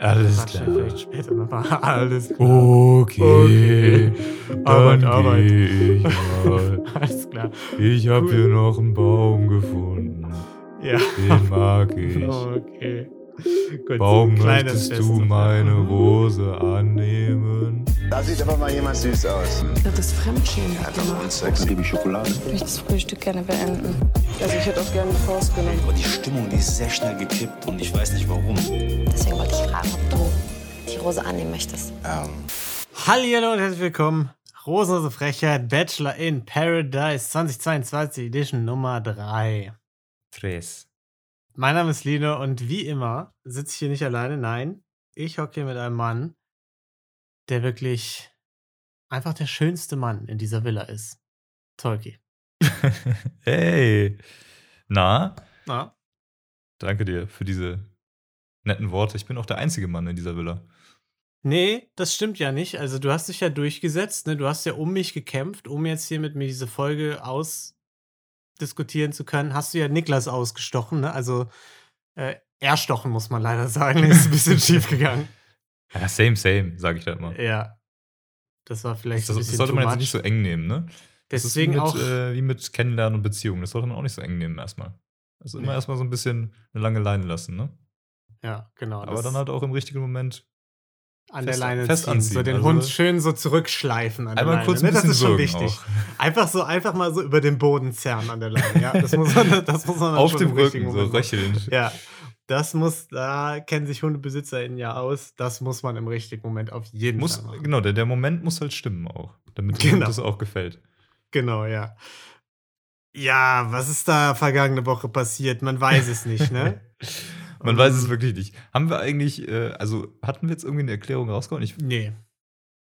Alles klar. vielleicht später nochmal. Alles klar. Okay. Arbeit, Dann Arbeit. geh ich mal. Alles klar. Ich habe Cool. hier noch einen Baum gefunden. Ja. Den mag ich. Okay. Gut, Baum, möchtest du meine Rose annehmen? Da sieht aber mal jemand süß aus. Das ist Fremdschämen gemacht. Sex. Dann gebe ich Schokolade. Ich möchte das Frühstück gerne beenden. Also ich hätte auch gerne die Faust genommen. Aber die Stimmung, die ist sehr schnell gekippt und ich weiß nicht warum. Deswegen wollte ich fragen, ob du die Rose annehmen möchtest. Ähm, Hallihallo und herzlich willkommen. Rosenlose Frechheit, Bachelor in Paradise 2022 Edition Nummer 3. Tres. Mein Name ist Lino und wie immer sitze ich hier nicht alleine. Nein, ich hocke hier mit einem Mann, der wirklich einfach der schönste Mann in dieser Villa ist. Tolki. hey. Na, Na, danke dir für diese netten Worte. Ich bin auch der einzige Mann in dieser Villa. Nee, das stimmt ja nicht. Also du hast dich ja durchgesetzt, ne? Du hast ja um mich gekämpft, um jetzt hier mit mir diese Folge ausdiskutieren zu können. Hast du ja Niklas ausgestochen, ne? Also äh, erstochen muss man leider sagen. Ist ein bisschen schief gegangen. Ja, same, same, sage ich da immer. Ja. Das war vielleicht Das, ein das sollte man much. jetzt nicht so eng nehmen, ne? Das Deswegen ist wie auch. mit, äh, wie mit Kennenlernen und Beziehungen. Das sollte man auch nicht so eng nehmen erstmal. Also immer Nee. erstmal so ein bisschen eine lange Leine lassen, ne? ja, genau. Aber das dann halt auch im richtigen Moment an der fest- Leine fest ziehen. anziehen, So den also- Hund schön so zurückschleifen an der Leine. kurz ne? ein Das bisschen ist schon wichtig. auch. Einfach so, einfach mal so über den Boden zerren an der Leine. Ja, das muss man, das muss man Auf dem Rücken, so röcheln. Ja, das muss, da kennen sich HundebesitzerInnen ja aus. Das muss man im richtigen Moment auf jeden Muss, Fall machen. genau, der, der Moment muss halt stimmen auch, damit Genau. das auch gefällt. Genau, ja. Ja, was ist da vergangene Woche passiert? Man weiß es nicht, ne? Man weiß Ähm, es wirklich nicht. Haben wir eigentlich, äh, also hatten wir jetzt irgendwie eine Erklärung rausgehauen? Ich, Nee.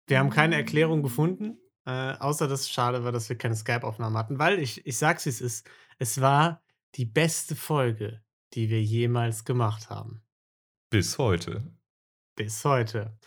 Wir haben keine Erklärung gefunden, äh, außer dass es schade war, dass wir keine Skype-Aufnahmen hatten, weil ich, ich sag's wie es ist, es war die beste Folge, die wir jemals gemacht haben. bis heute. Bis heute.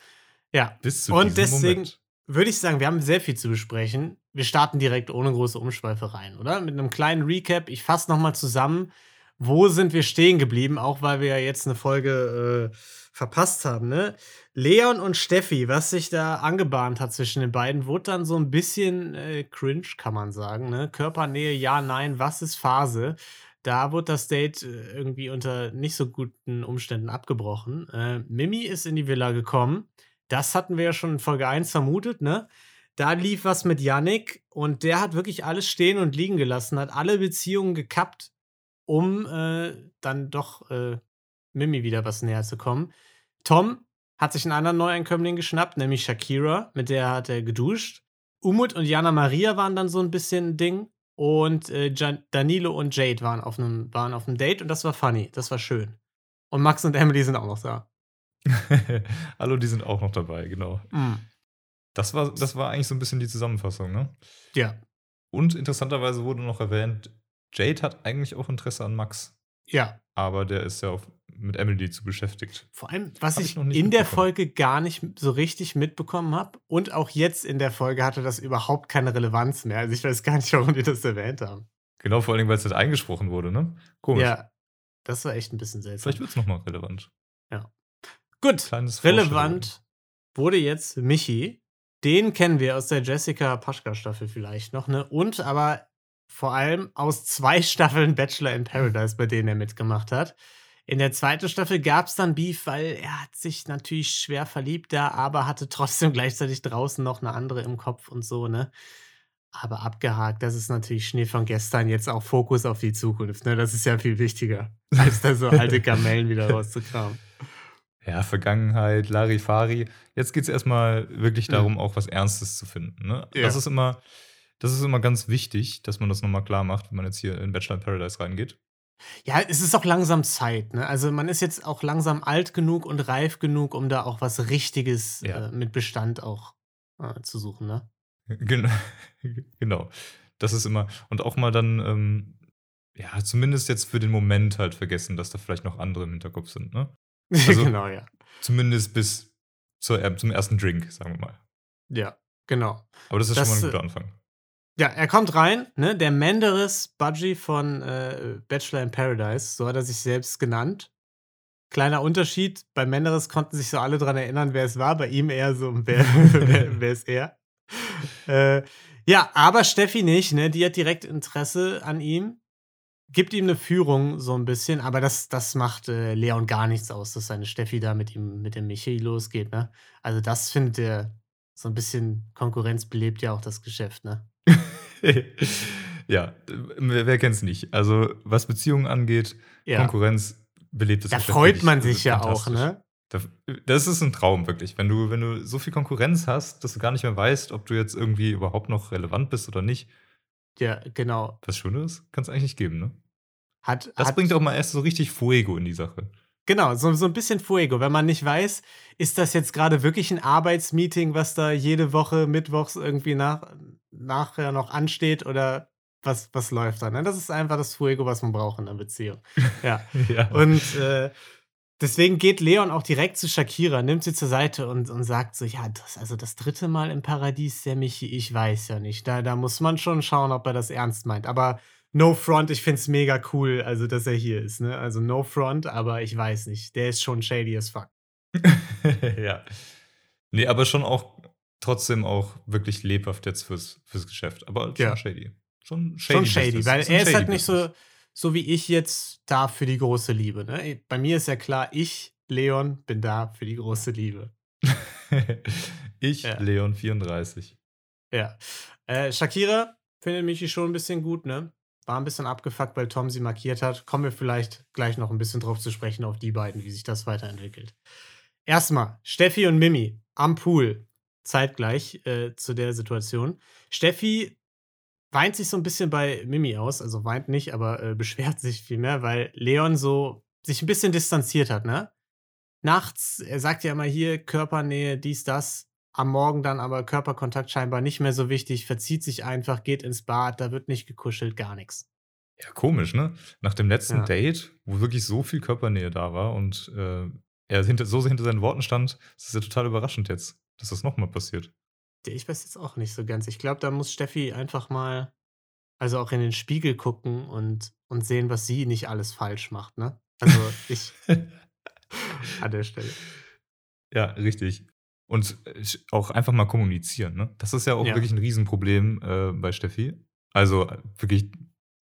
Ja, Bis zu Und deswegen- Moment. würde ich sagen, wir haben sehr viel zu besprechen. Wir starten direkt ohne große Umschweife rein, oder? Mit einem kleinen Recap. Ich fasse nochmal zusammen, wo sind wir stehen geblieben, auch weil wir ja jetzt eine Folge äh, verpasst haben, ne? Leon und Steffi, was sich da angebahnt hat zwischen den beiden, wurde dann so ein bisschen äh, cringe, kann man sagen, ne? Körpernähe, ja, nein, was ist Phase? Da wurde das Date äh, irgendwie unter nicht so guten Umständen abgebrochen. Äh, Mimi ist in die Villa gekommen. Das hatten wir ja schon in Folge 1 vermutet, ne? Da lief was mit Yannick und der hat wirklich alles stehen und liegen gelassen, hat alle Beziehungen gekappt, um äh, dann doch äh, Mimi wieder was näher zu kommen. Tom hat sich einen anderen Neueinkömmling geschnappt, nämlich Shakira, mit der hat er geduscht. Umut und Jana Maria waren dann so ein bisschen ein Ding. Und äh, Danilo und Jade waren auf einem waren auf einem Date und das war funny, das war schön. Und Max und Emily sind auch noch da. Hallo, die sind auch noch dabei, genau. Das war, das war eigentlich so ein bisschen die Zusammenfassung, ne? Ja, Und interessanterweise wurde noch erwähnt, Jade hat eigentlich auch Interesse an Max, ja. aber der ist ja auf, mit Emily zu beschäftigt. Vor allem, was ich, ich nicht in der. Folge gar nicht so richtig mitbekommen habe und auch jetzt in der Folge hatte das überhaupt keine Relevanz mehr. Also ich weiß gar nicht, warum die das erwähnt haben. Genau, vor allem, weil es halt eingesprochen wurde, ne? Komisch. Ja, das war echt ein bisschen seltsam. Vielleicht wird es nochmal relevant. Gut, Kleines relevant wurde jetzt Michi. Den kennen wir aus der Jessica Paschka-Staffel vielleicht noch, ne? Und aber vor allem aus zwei Staffeln Bachelor in Paradise, bei denen er mitgemacht hat. In der zweiten Staffel gab es dann Beef, weil er hat sich natürlich schwer verliebt da, aber hatte trotzdem gleichzeitig draußen noch eine andere im Kopf und so, ne? Aber abgehakt, das ist natürlich Schnee von gestern, jetzt auch Fokus auf die Zukunft, ne? Das ist ja viel wichtiger, als da so alte Kamellen wieder rauszukramen. Ja, Vergangenheit, Larifari. Jetzt geht es erstmal wirklich Mhm. darum, auch was Ernstes zu finden. Ne? Ja. Das ist immer, das ist immer ganz wichtig, dass man das nochmal klar macht, wenn man jetzt hier in Bachelor in Paradise reingeht. Ja, es ist auch langsam Zeit, ne? Also man ist jetzt auch langsam alt genug und reif genug, um da auch was Richtiges Ja. äh, mit Bestand auch äh, zu suchen, ne? Gen genau. Das ist immer, und auch mal dann, ähm, ja, zumindest jetzt für den Moment halt vergessen, dass da vielleicht noch andere im Hinterkopf sind. Ne? Also- genau, ja. Zumindest bis zur, äh, zum ersten Drink, sagen wir mal. Ja, genau. Aber das ist Das, schon mal ein äh, guter Anfang. Ja, er kommt rein, ne? Der Menderes Budgie von äh, Bachelor in Paradise, so hat er sich selbst genannt. Kleiner Unterschied, bei Menderes konnten sich so alle dran erinnern, wer es war, bei ihm eher so, wer, wer, wer ist er? Äh, ja, aber Steffi nicht, ne? Die hat direkt Interesse an ihm, gibt ihm eine Führung so ein bisschen, aber das, das macht äh, Leon gar nichts aus, dass seine Steffi da mit ihm, mit dem Michi losgeht, ne? Also das findet er so ein bisschen Konkurrenz belebt ja auch das Geschäft, ne? ja, wer, wer kennt's nicht? Also, was Beziehungen angeht, Ja. Konkurrenz belebt das Da freut man sich ja auch, ne? Da- Das ist ein Traum, wirklich. Wenn du, wenn du so viel Konkurrenz hast, dass du gar nicht mehr weißt, ob du jetzt irgendwie überhaupt noch relevant bist oder nicht. Ja, genau. Was Schönes kann es eigentlich nicht geben, ne? Hat, Das hat, bringt auch mal erst so richtig Fuego in die Sache. Genau, so, so ein bisschen Fuego. Wenn man nicht weiß, ist das jetzt gerade wirklich ein Arbeitsmeeting, was da jede Woche mittwochs irgendwie nach, nachher noch ansteht oder was, was läuft da? Ne? Das ist einfach das Fuego, was man braucht in einer Beziehung. Ja. Ja. Und äh, deswegen geht Leon auch direkt zu Shakira, nimmt sie zur Seite und, und sagt so: Ja, das, also das dritte Mal im Paradies, der Michi, ich weiß ja nicht. Da, da muss man schon schauen, ob er das ernst meint. Aber no front, ich find's mega cool, also dass er hier ist. Ne? Also no front, aber ich weiß nicht. Der ist schon shady as fuck. ja. Nee, aber schon auch trotzdem auch wirklich lebhaft jetzt fürs, fürs Geschäft. Aber schon Ja. shady. Schon shady. Schon shady, weil Ist er ist halt nicht so, so wie ich jetzt da für die große Liebe. Ne? Bei mir ist ja klar, ich, Leon, bin da für die große Liebe. ich, Ja. Leon 34. Ja. Äh, Shakira findet Michi schon ein bisschen gut, ne? War ein bisschen abgefuckt, weil Tom sie markiert hat. Kommen wir vielleicht gleich noch ein bisschen drauf zu sprechen, auf die beiden, wie sich das weiterentwickelt. Erstmal, Steffi und Mimi am Pool. Zeitgleich äh, zu der Situation. Steffi weint sich so ein bisschen bei Mimi aus, also weint nicht, aber äh, beschwert sich vielmehr, weil Leon so sich ein bisschen distanziert hat, ne? Nachts, er sagt ja immer hier Körpernähe, dies, das. Am Morgen dann aber Körperkontakt scheinbar nicht mehr so wichtig, verzieht sich einfach, geht ins Bad, da wird nicht gekuschelt, gar nichts. Ja, komisch, ne? Nach dem letzten Ja. Date, wo wirklich so viel Körpernähe da war und äh, er hinter, so hinter seinen Worten stand, ist es ja total überraschend jetzt, dass das nochmal passiert. Ich weiß jetzt auch nicht so ganz. Ich glaube, da muss Steffi einfach mal, also auch in den Spiegel gucken und, und sehen, was sie nicht alles falsch macht, ne? Also ich an der Stelle. Ja, richtig. Und auch einfach mal kommunizieren, ne? Das ist ja auch Ja. wirklich ein Riesenproblem äh, bei Steffi. Also äh, wirklich,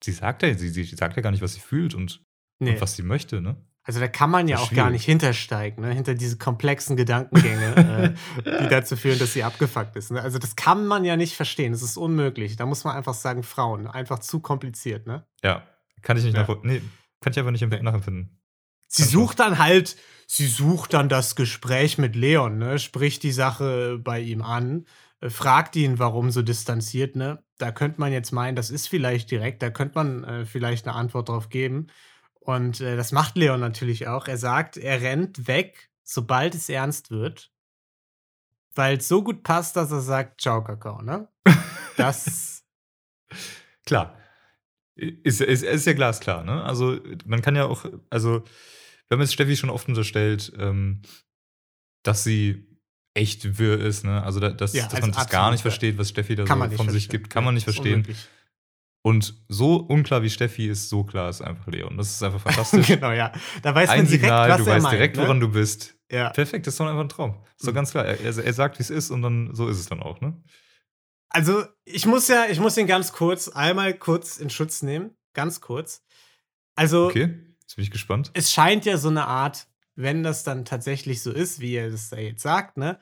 sie sagt ja, sie, sie sagt ja gar nicht, was sie fühlt und, Nee. und was sie möchte, ne? Also da kann man ja auch gar nicht hintersteigen, ne? hinter diese komplexen Gedankengänge, äh, die dazu führen, dass sie abgefuckt ist. Ne? Also das kann man ja nicht verstehen, das ist unmöglich. Da muss man einfach sagen, Frauen, einfach zu kompliziert. Ne? Ja, kann ich nicht Ja. nachvoll- Nee, kann ich einfach nicht nachempfinden. Sie Ganz sucht dann halt, sie sucht dann das Gespräch mit Leon, ne? spricht die Sache bei ihm an, äh, fragt ihn, warum so distanziert. Ne? Da könnte man jetzt meinen, das ist vielleicht direkt, da könnte man äh, vielleicht eine Antwort drauf geben. Und äh, das macht Leon natürlich auch. Er sagt, er rennt weg, sobald es ernst wird, weil es so gut passt, dass er sagt, ciao, Kakao. Ne? Das, Klar. Ist, ist, ist ja glasklar, ne? Also, man kann ja auch, also, wir haben jetzt Steffi schon oft unterstellt, ähm, dass sie echt wirr ist, ne? Also, da, dass, Ja, dass also man das gar nicht versteht, was Steffi da so von sich verstehen. gibt, kann man nicht verstehen. unmöglich. Und so unklar wie Steffi ist, so klar ist einfach Leon. Das ist einfach fantastisch. genau, ja. Da weiß Ein man direkt, Signal, was du er weißt meint, direkt, ne? woran du bist. Ja. Perfekt, das ist doch einfach ein Traum. Ist doch Mhm. ganz klar. Er, er, er sagt, wie es ist und dann so ist es dann auch, ne? Also, ich muss ja, ich muss ihn ganz kurz, einmal kurz in Schutz nehmen. Ganz kurz. Also, Okay, jetzt bin ich gespannt. es scheint ja so eine Art, wenn das dann tatsächlich so ist, wie er das da jetzt sagt, ne,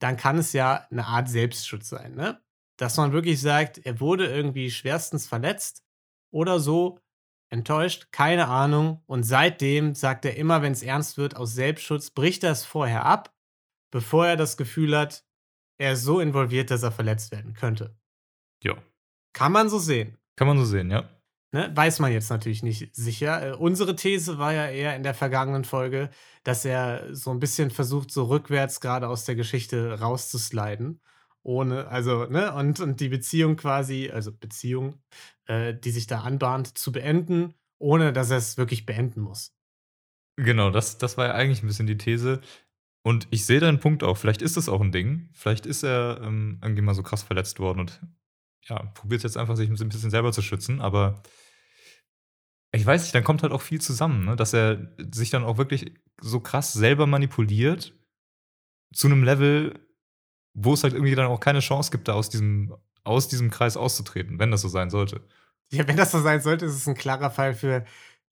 dann kann es ja eine Art Selbstschutz sein, ne? Dass man wirklich sagt, er wurde irgendwie schwerstens verletzt oder so, enttäuscht, keine Ahnung. Und seitdem sagt er immer, wenn es ernst wird, aus Selbstschutz, bricht er es vorher ab, bevor er das Gefühl hat, er ist so involviert, dass er verletzt werden könnte. Ja. Kann man so sehen. Kann man so sehen, ja. Ne? Weiß man jetzt natürlich nicht sicher. Äh, unsere These war ja eher in der vergangenen Folge, dass er so ein bisschen versucht, so rückwärts gerade aus der Geschichte rauszusliden. Ohne, also, ne, und, und die Beziehung quasi, also Beziehung, äh, die sich da anbahnt, zu beenden, ohne dass er es wirklich beenden muss. Genau, das, das war ja eigentlich ein bisschen die These. Und ich sehe deinen Punkt auch. Vielleicht ist das auch ein Ding. Vielleicht ist er ähm, irgendwie mal so krass verletzt worden und ja, probiert jetzt einfach, sich ein bisschen selber zu schützen. Aber Ich weiß nicht, dann kommt halt auch viel zusammen, ne? dass er sich dann auch wirklich so krass selber manipuliert zu einem Level, wo es halt irgendwie dann auch keine Chance gibt, da aus diesem, aus diesem Kreis auszutreten, wenn das so sein sollte. Ja, wenn das so sein sollte, ist es ein klarer Fall für,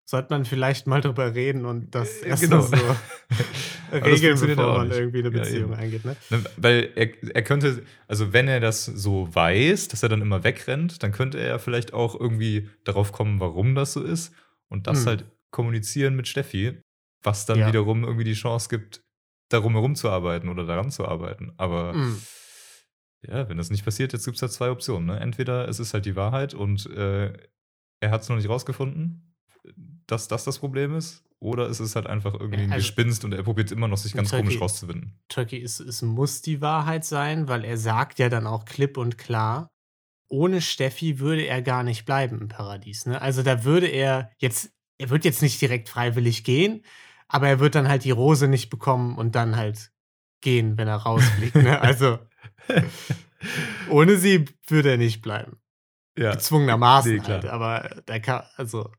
sollte man vielleicht mal drüber reden und das Äh, erstmal genau. so regeln, bevor man irgendwie eine Ja, Beziehung eben. eingeht. Ne? Ne, Weil er, er könnte, also wenn er das so weiß, dass er dann immer wegrennt, dann könnte er vielleicht auch irgendwie darauf kommen, warum das so ist und das Hm. halt kommunizieren mit Steffi, was dann Ja. wiederum irgendwie die Chance gibt, darum herum zu arbeiten oder daran zu arbeiten. Aber Mm. ja, wenn das nicht passiert, jetzt gibt es da zwei Optionen. Ne? Entweder es ist halt die Wahrheit und äh, er hat es noch nicht rausgefunden, dass das das Problem ist, oder es ist halt einfach irgendwie ein Also- Gespinst und er probiert immer noch, sich ganz Turkey- komisch rauszuwinden. Turkey, es, es muss die Wahrheit sein, weil er sagt ja dann auch klipp und klar, ohne Steffi würde er gar nicht bleiben im Paradies. Ne? Also da würde er jetzt, er wird jetzt nicht direkt freiwillig gehen, aber er wird dann halt die Rose nicht bekommen und dann halt gehen, wenn er rausfliegt. ne? Also ohne sie würde er nicht bleiben. ja. Gezwungenermaßen Nee, halt. Aber da kann, also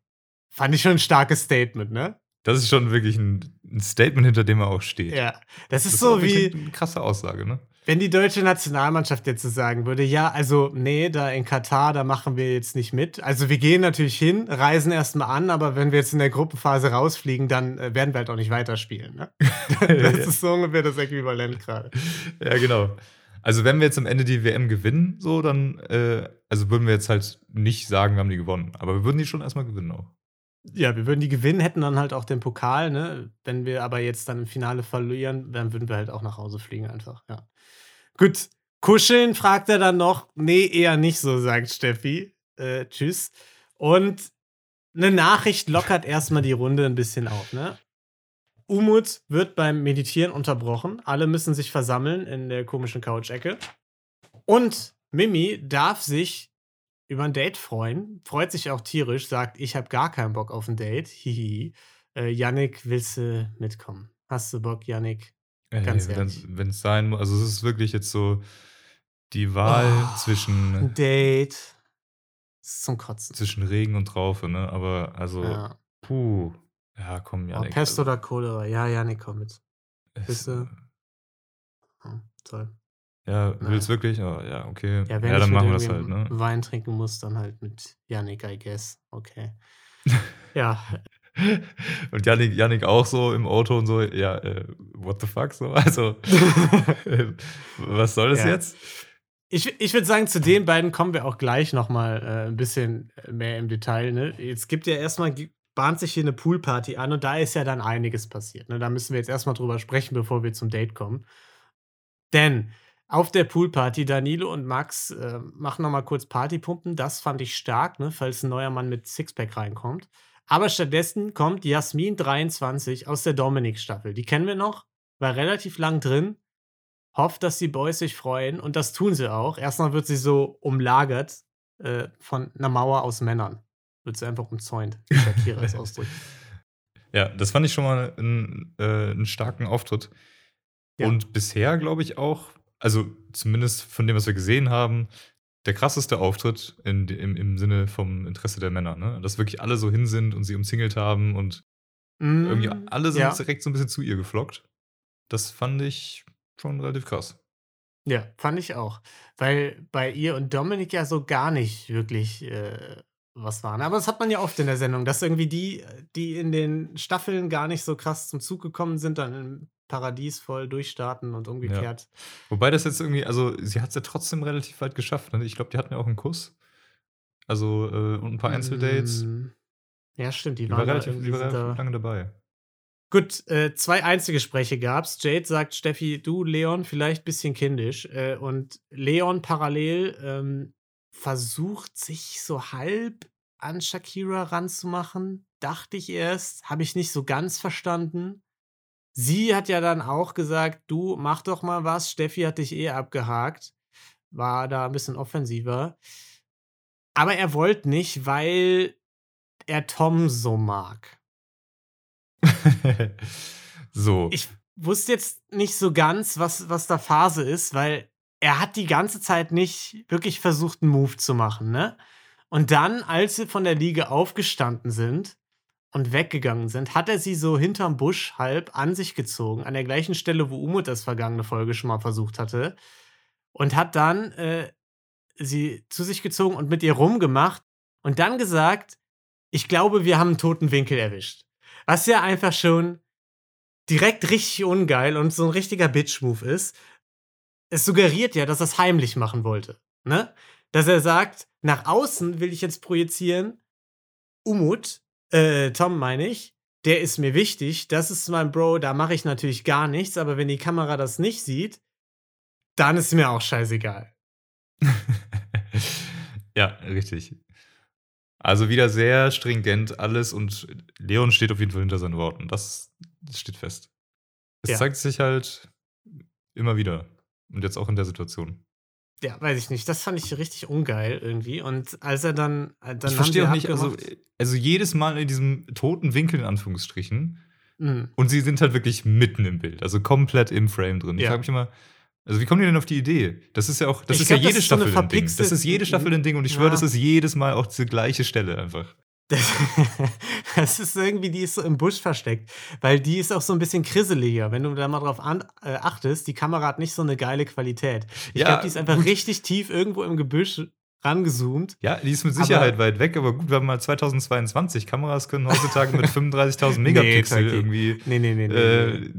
fand ich schon ein starkes Statement, ne? Das ist schon wirklich ein, ein Statement, hinter dem er auch steht. Ja. Das ist, Das so wirklich wie. Eine krasse Aussage, ne? Wenn die deutsche Nationalmannschaft jetzt so sagen würde, ja, also nee, da in Katar, da machen wir jetzt nicht mit. Also wir gehen natürlich hin, reisen erstmal an, aber wenn wir jetzt in der Gruppenphase rausfliegen, dann äh, werden wir halt auch nicht weiterspielen. Ne? das ist so ungefähr das Äquivalent gerade. Ja, genau. Also, wenn wir jetzt am Ende die WM gewinnen, so, dann, äh, also würden wir jetzt halt nicht sagen, wir haben die gewonnen. Aber wir würden die schon erstmal gewinnen auch. Ja, wir würden die gewinnen, hätten dann halt auch den Pokal, ne? Wenn wir aber jetzt dann im Finale verlieren, dann würden wir halt auch nach Hause fliegen einfach, ja. Gut, kuscheln fragt er dann noch. Nee, eher nicht so, sagt Steffi. Äh, tschüss. Und eine Nachricht lockert erstmal die Runde ein bisschen auf, ne? Umut wird beim Meditieren unterbrochen. Alle müssen sich versammeln in der komischen Couch-Ecke. Und Mimi darf sich über ein Date freuen. Freut sich auch tierisch, sagt, ich habe gar keinen Bock auf ein Date. Hihi. Äh, Yannick, willst du mitkommen? Hast du Bock, Yannick? Ganz ehrlich. Wenn es sein muss, also es ist wirklich jetzt so die Wahl Oh, zwischen, Ein Date. Zum Kotzen. zwischen Regen und Traufe, ne? Aber also, Ja. puh. Ja, komm, Ja, Janik. Pest also, oder Cholera? Ja, Yannick, komm mit. bist du- Hm, toll. Ja, Nein. willst wirklich? Oh, ja, okay. Ja, Ja, wenn ich dann mit machen wir das halt, ne? Wein trinken muss, dann halt mit Yannick, I guess. Okay. ja, Und Janik, Janik auch so im Auto und so, ja, äh, what the fuck, so, also, äh, was soll das Ja. jetzt? Ich, ich würde sagen, zu den beiden kommen wir auch gleich noch mal äh, ein bisschen mehr im Detail. Ne? Jetzt gibt ja erstmal, bahnt sich hier eine Poolparty an und da ist ja dann einiges passiert. Ne? Da müssen wir jetzt erstmal drüber sprechen, bevor wir zum Date kommen. Denn auf der Poolparty, Danilo und Max äh, machen noch mal kurz Partypumpen. Das fand ich stark, ne? falls ein neuer Mann mit Sixpack reinkommt. Aber stattdessen kommt Jasmin 23 aus der Dominik-Staffel. Die kennen wir noch, war relativ lang drin hofft, dass die Boys sich freuen und das tun sie auch. Erstmal wird sie so umlagert äh, von einer Mauer aus Männern. Wird sie einfach umzäunt, wie Shakira es ausdrückt. Ja, das fand ich schon mal einen, äh, einen starken Auftritt. Ja. Und bisher glaube ich auch, also zumindest von dem, was wir gesehen haben, der krasseste Auftritt in, im, im Sinne vom Interesse der Männer, ne? Dass wirklich alle so hin sind und sie umzingelt haben und Mm, irgendwie alle sind ja. direkt so ein bisschen zu ihr geflockt. Das fand ich schon relativ krass. Ja, fand ich auch. Weil bei ihr und Dominik ja so gar nicht wirklich äh, was waren. Aber das hat man ja oft in der Sendung, dass irgendwie die, die in den Staffeln gar nicht so krass zum Zug gekommen sind, dann im Paradies voll durchstarten und umgekehrt. Wobei das jetzt irgendwie, also sie hat es ja trotzdem relativ weit geschafft. Ne? Ich glaube, die hatten ja auch einen Kuss. Also äh, und ein paar Einzeldates. Mm, Ja, stimmt, die Die waren war da relativ, die war relativ lange dabei. Gut, äh, zwei Einzelgespräche gab's. Jade sagt, Steffi, du, Leon, vielleicht bisschen kindisch. Äh, und Leon parallel ähm, versucht, sich so halb an Shakira ranzumachen. Dachte ich erst, habe ich nicht so ganz verstanden. Sie hat ja dann auch gesagt, du, mach doch mal was. Steffi hat dich eh abgehakt. War da ein bisschen offensiver. Aber er wollte nicht, weil er Tom so mag. so. ich wusste jetzt nicht so ganz, was, was da Phase ist, weil er hat die ganze Zeit nicht wirklich versucht, einen Move zu machen, ne? Und dann, als sie von der Liege aufgestanden sind und weggegangen sind, hat er sie so hinterm Busch halb an sich gezogen, an der gleichen Stelle, wo Umut das vergangene Folge schon mal versucht hatte. Und hat dann äh, sie zu sich gezogen und mit ihr rumgemacht und dann gesagt, ich glaube, wir haben einen toten Winkel erwischt. Was ja einfach schon direkt richtig ungeil und so ein richtiger Bitch-Move ist. Es suggeriert ja, dass er es heimlich machen wollte. Ne? Dass er sagt, nach außen will ich jetzt projizieren, Umut, äh, Tom meine ich, der ist mir wichtig, das ist mein Bro, da mache ich natürlich gar nichts, aber wenn die Kamera das nicht sieht, dann ist mir auch scheißegal. ja, richtig. Also wieder sehr stringent alles und Leon steht auf jeden Fall hinter seinen Worten. Das, das steht fest. Es Ja. zeigt sich halt immer wieder. Und jetzt auch in der Situation. Ja, weiß ich nicht. Das fand ich richtig ungeil irgendwie. Und als er dann. äh, dann ich verstehe auch nicht, also, also jedes Mal in diesem toten Winkel, in Anführungsstrichen, Mhm. und sie sind halt wirklich mitten im Bild, also komplett im Frame drin. Ich Ja. frage mich immer, also wie kommen die denn auf die Idee? Das ist ja auch, das Ich ist glaub, ja jede ist so Staffel ein Ding. Das ist jede Staffel ein Ding und ich schwöre, Ja. das ist jedes Mal auch diese gleiche Stelle einfach. Das, das ist irgendwie, die ist so im Busch versteckt. Weil die ist auch so ein bisschen krisseliger. Wenn du da mal drauf an, äh, achtest, die Kamera hat nicht so eine geile Qualität. Ich Ja, glaube, die ist einfach gut. richtig tief irgendwo im Gebüsch rangezoomt. Ja, die ist mit Aber- Sicherheit weit weg, aber gut, wir haben mal 2022. Kameras können heutzutage mit 35.000 Megapixel Taki. irgendwie Nee, nee, nee, nee. äh, nee.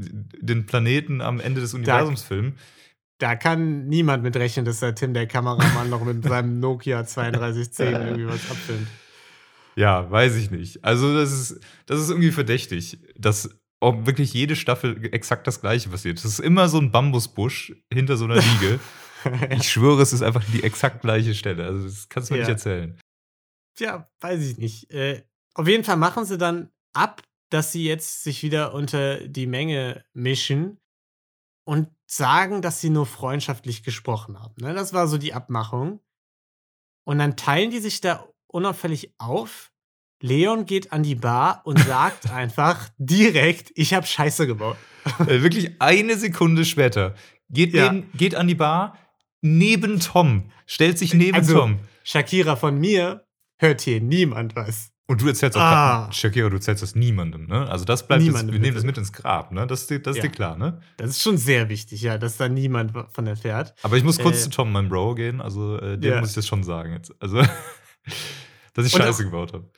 den Planeten am Ende des Universums filmen. Da kann niemand mit rechnen, dass der Tim, der Kameramann, noch mit seinem Nokia 3210 irgendwie was abfilmt. Ja, weiß ich nicht. Also, das ist, das ist irgendwie verdächtig, dass auch wirklich jede Staffel exakt das Gleiche passiert. Das ist immer so ein Bambusbusch hinter so einer Liege. ich schwöre, es ist einfach die exakt gleiche Stelle. Also, das kannst du mir Ja. nicht erzählen. Tja, weiß ich nicht. Äh, auf jeden Fall machen sie dann ab, dass sie jetzt sich wieder unter die Menge mischen und sagen, dass sie nur freundschaftlich gesprochen haben. Ne? Das war so die Abmachung. Und dann teilen die sich da unauffällig auf. Leon geht an die Bar und sagt einfach direkt, ich habe Scheiße gebaut. Äh, wirklich eine Sekunde später geht, Ja. neben, geht an die Bar neben Tom, stellt sich neben Also- Tom. Shakira von mir hört hier niemand was. Und du erzählst auch, Ah. Shakira, du erzählst das niemandem, ne? Also das bleibt jetzt, Niemandem, wir nehmen das mit ins Grab, ne? Das, ist dir- das ist Ja. dir klar, ne? Das ist schon sehr wichtig, ja, dass da niemand von erfährt. Aber ich muss kurz Äh, zu Tom, meinem Bro, gehen. Also äh, dem Ja. muss ich das schon sagen jetzt. Also, dass ich Und Scheiße auch- gebaut habe.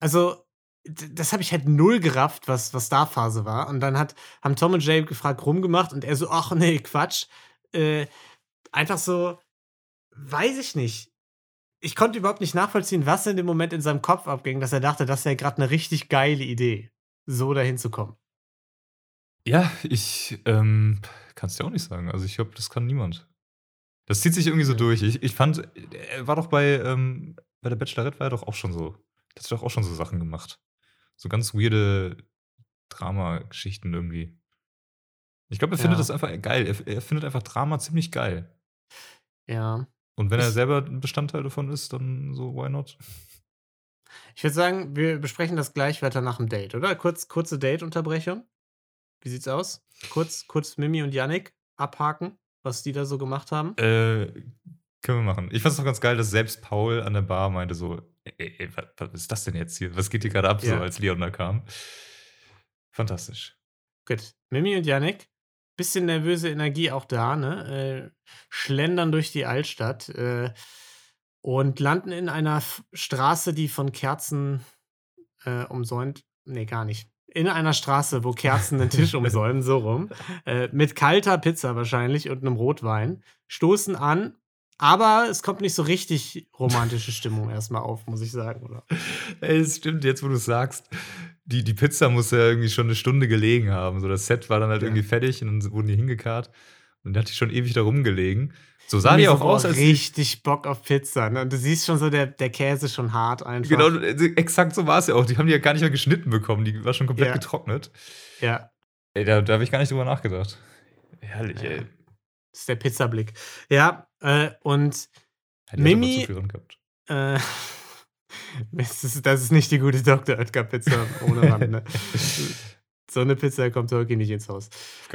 also das habe ich halt null gerafft, was, was da Phase war. Und dann hat, haben Tom und Jay gefragt, rumgemacht und er so, ach nee, Quatsch. Äh, einfach so, weiß ich nicht. Ich konnte überhaupt nicht nachvollziehen, was in dem Moment in seinem Kopf abging, dass er dachte, das wäre gerade eine richtig geile Idee, so dahin zu kommen. Ja, ich ähm, kann es dir auch nicht sagen. Also ich glaube, das kann niemand. Das zieht sich irgendwie so Ja. durch. Ich, ich fand, er war doch bei, ähm, bei der Bachelorette war er doch auch schon so. Der hat doch auch schon so Sachen gemacht. So ganz weirde Drama-Geschichten irgendwie. Ich glaube, er findet Ja. das einfach geil. Er, er findet einfach Drama ziemlich geil. Ja. Und wenn er Ich- selber ein Bestandteil davon ist, dann so, why not? Ich würde sagen, wir besprechen das gleich weiter nach dem Date, oder? Kurz, kurze Date-Unterbrechung. Wie sieht's aus? Kurz, kurz Mimi und Yannick abhaken, was die da so gemacht haben. Äh, können wir machen. Ich fand es doch ganz geil, dass selbst Paul an der Bar meinte so, ey, ey, was, ist das denn jetzt hier? Was geht hier gerade ab, so Ja. als Leon da kam? Fantastisch. Gut. Mimi und Yannick, bisschen nervöse Energie auch da, ne? Äh, schlendern durch die Altstadt äh, und landen in einer Straße, die von Kerzen äh, umsäumt. Nee, gar nicht. In einer Straße, wo Kerzen den Tisch umsäumen, so rum. Äh, mit kalter Pizza wahrscheinlich und einem Rotwein. Stoßen an, aber es kommt nicht so richtig romantische Stimmung erstmal auf, muss ich sagen, oder? Ey, es stimmt, jetzt wo du es sagst, die, die Pizza muss ja irgendwie schon eine Stunde gelegen haben. So, das Set war dann halt Ja. irgendwie fertig und dann wurden die hingekarrt. Und dann hat die schon ewig da rumgelegen. So sah die auch aus, als richtig Bock auf Pizza. Ne? Und du siehst schon so, der, der Käse schon hart einfach. Genau, exakt so war es ja auch. Die haben die ja gar nicht mehr geschnitten bekommen. Die war schon komplett Ja. getrocknet. Ja, Ey, da, da habe ich gar nicht drüber nachgedacht. Herrlich, Ja. ey. das ist der Pizzablick. Ja, äh, und Hätte ich Mimi- zu viel dran gehabt. äh, das, ist, das ist nicht die gute Dr. Oetker Pizza ohne Rand. Ne? so eine Pizza kommt wirklich nicht ins Haus.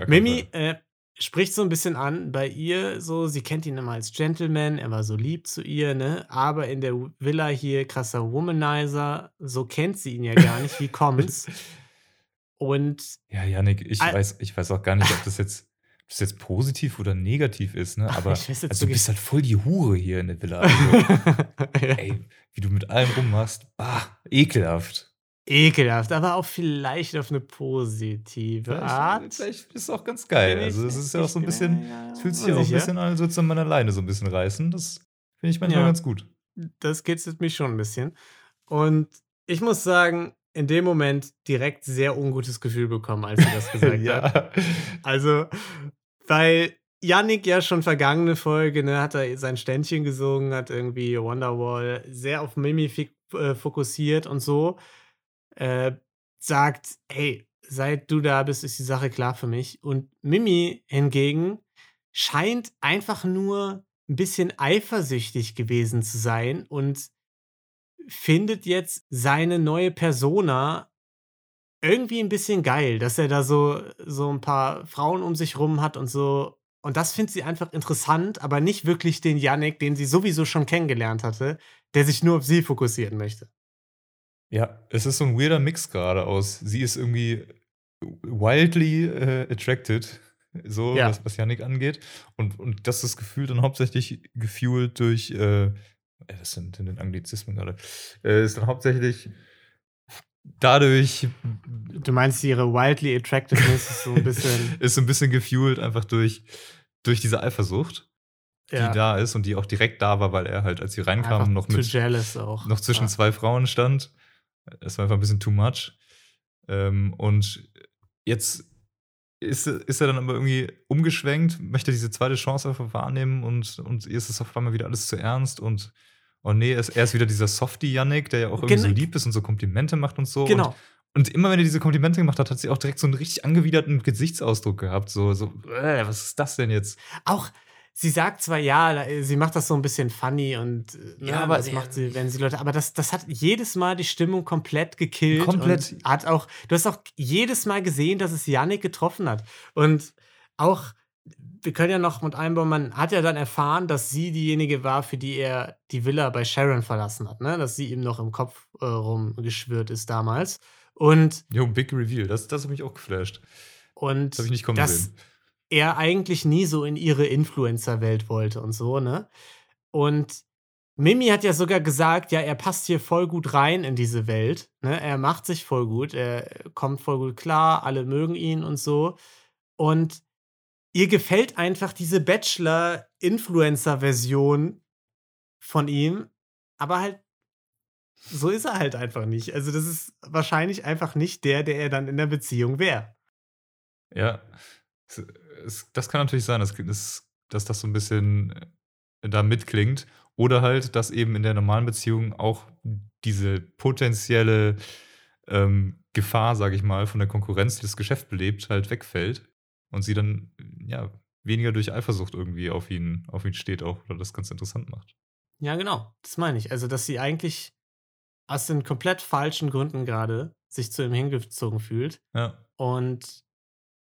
Mimi äh, spricht so ein bisschen an bei ihr so, sie kennt ihn immer als Gentleman, er war so lieb zu ihr, ne? Aber in der Villa hier krasser Womanizer, so kennt sie ihn ja gar nicht. Wie kommt's? Und Ja, Janik, ich Al- weiß, ich weiß auch gar nicht, ob das jetzt, ob das jetzt positiv oder negativ ist, ne? Aber also, du bist halt voll die Hure hier in der Villa. Also, ja. ey, wie du mit allem rummachst, bah, ekelhaft. Ekelhaft, aber auch vielleicht auf eine positive Art. vielleicht ist es auch ganz geil. Bin ich- Also, es ist ja auch so ein bisschen, es fühlt sich ja auch ein bisschen an, als würde man alleine so ein bisschen reißen. Das finde ich manchmal Ja. ganz gut. Das kitzelt mich schon ein bisschen. Und ich muss sagen, in dem Moment direkt sehr ungutes Gefühl bekommen, als sie das gesagt hat. ja. Also, weil Yannick ja schon vergangene Folge, ne, hat er sein Ständchen gesungen, hat irgendwie Wonderwall sehr auf Mimi fik- äh, fokussiert und so. Äh, sagt, hey, seit du da bist, ist die Sache klar für mich. Und Mimi hingegen scheint einfach nur ein bisschen eifersüchtig gewesen zu sein und findet jetzt seine neue Persona irgendwie ein bisschen geil, dass er da so, so ein paar Frauen um sich rum hat und so. Und das findet sie einfach interessant, aber nicht wirklich den Yannick, den sie sowieso schon kennengelernt hatte, der sich nur auf sie fokussieren möchte. Ja, es ist so ein weirder Mix gerade aus. Sie ist irgendwie wildly äh, attracted, so Ja. was, was Yannick angeht. Und, und das ist gefühlt dann hauptsächlich gefuelt durch, äh, äh, was sind denn Anglizismen gerade? Äh, ist dann hauptsächlich dadurch, Du meinst, ihre wildly attractiveness ist so ein bisschen. ist so ein bisschen gefuelt einfach durch, durch diese Eifersucht, ja, die da ist und die auch direkt da war, weil er halt, als sie reinkam, noch mit noch zwischen ja. zwei Frauen stand. Das war einfach ein bisschen too much. Ähm, und jetzt ist, ist er dann aber irgendwie umgeschwenkt, möchte diese zweite Chance einfach wahrnehmen und, und ihr ist es auf einmal wieder alles zu ernst und oh nee, er ist, er ist wieder dieser Softie Yannick, der ja auch irgendwie Genau. so lieb ist und so Komplimente macht und so. Genau. Und, und immer wenn er diese Komplimente gemacht hat, hat sie auch direkt so einen richtig angewiderten Gesichtsausdruck gehabt. So, so äh, was ist das denn jetzt? Auch, sie sagt zwar ja, da- sie macht das so ein bisschen funny und äh, Ja, ne, aber das macht sie, wenn sie Leute, aber das, das hat jedes Mal die Stimmung komplett gekillt. Komplett. Und hat auch, du hast auch jedes Mal gesehen, dass es Yannick getroffen hat. Und auch, wir können ja noch mit einbauen, man hat ja dann erfahren, dass sie diejenige war, für die er die Villa bei Sharon verlassen hat, ne? Dass sie ihm noch im Kopf äh, rumgeschwirrt ist damals. Und, Jo, Big Reveal, das, das hat mich auch geflasht. und Das habe ich nicht kommen das, sehen. Er eigentlich nie so in ihre Influencer-Welt wollte und so, ne? Und Mimi hat ja sogar gesagt, ja, er passt hier voll gut rein in diese Welt, ne? Er macht sich voll gut, er kommt voll gut klar, alle mögen ihn und so. Und ihr gefällt einfach diese Bachelor-Influencer-Version von ihm, aber halt so ist er halt einfach nicht. Also das ist wahrscheinlich einfach nicht der, der er dann in der Beziehung wäre. Ja, es, das kann natürlich sein, dass, dass, dass das so ein bisschen äh, da mitklingt. Oder halt, dass eben in der normalen Beziehung auch diese potenzielle ähm, Gefahr, sage ich mal, von der Konkurrenz, die das Geschäft belebt, halt wegfällt. Und sie dann, ja, weniger durch Eifersucht irgendwie auf ihn, auf ihn steht auch, oder das ganz interessant macht. Ja, genau. Das meine ich. Also, dass sie eigentlich aus den komplett falschen Gründen gerade sich zu ihm hingezogen fühlt. Ja. Und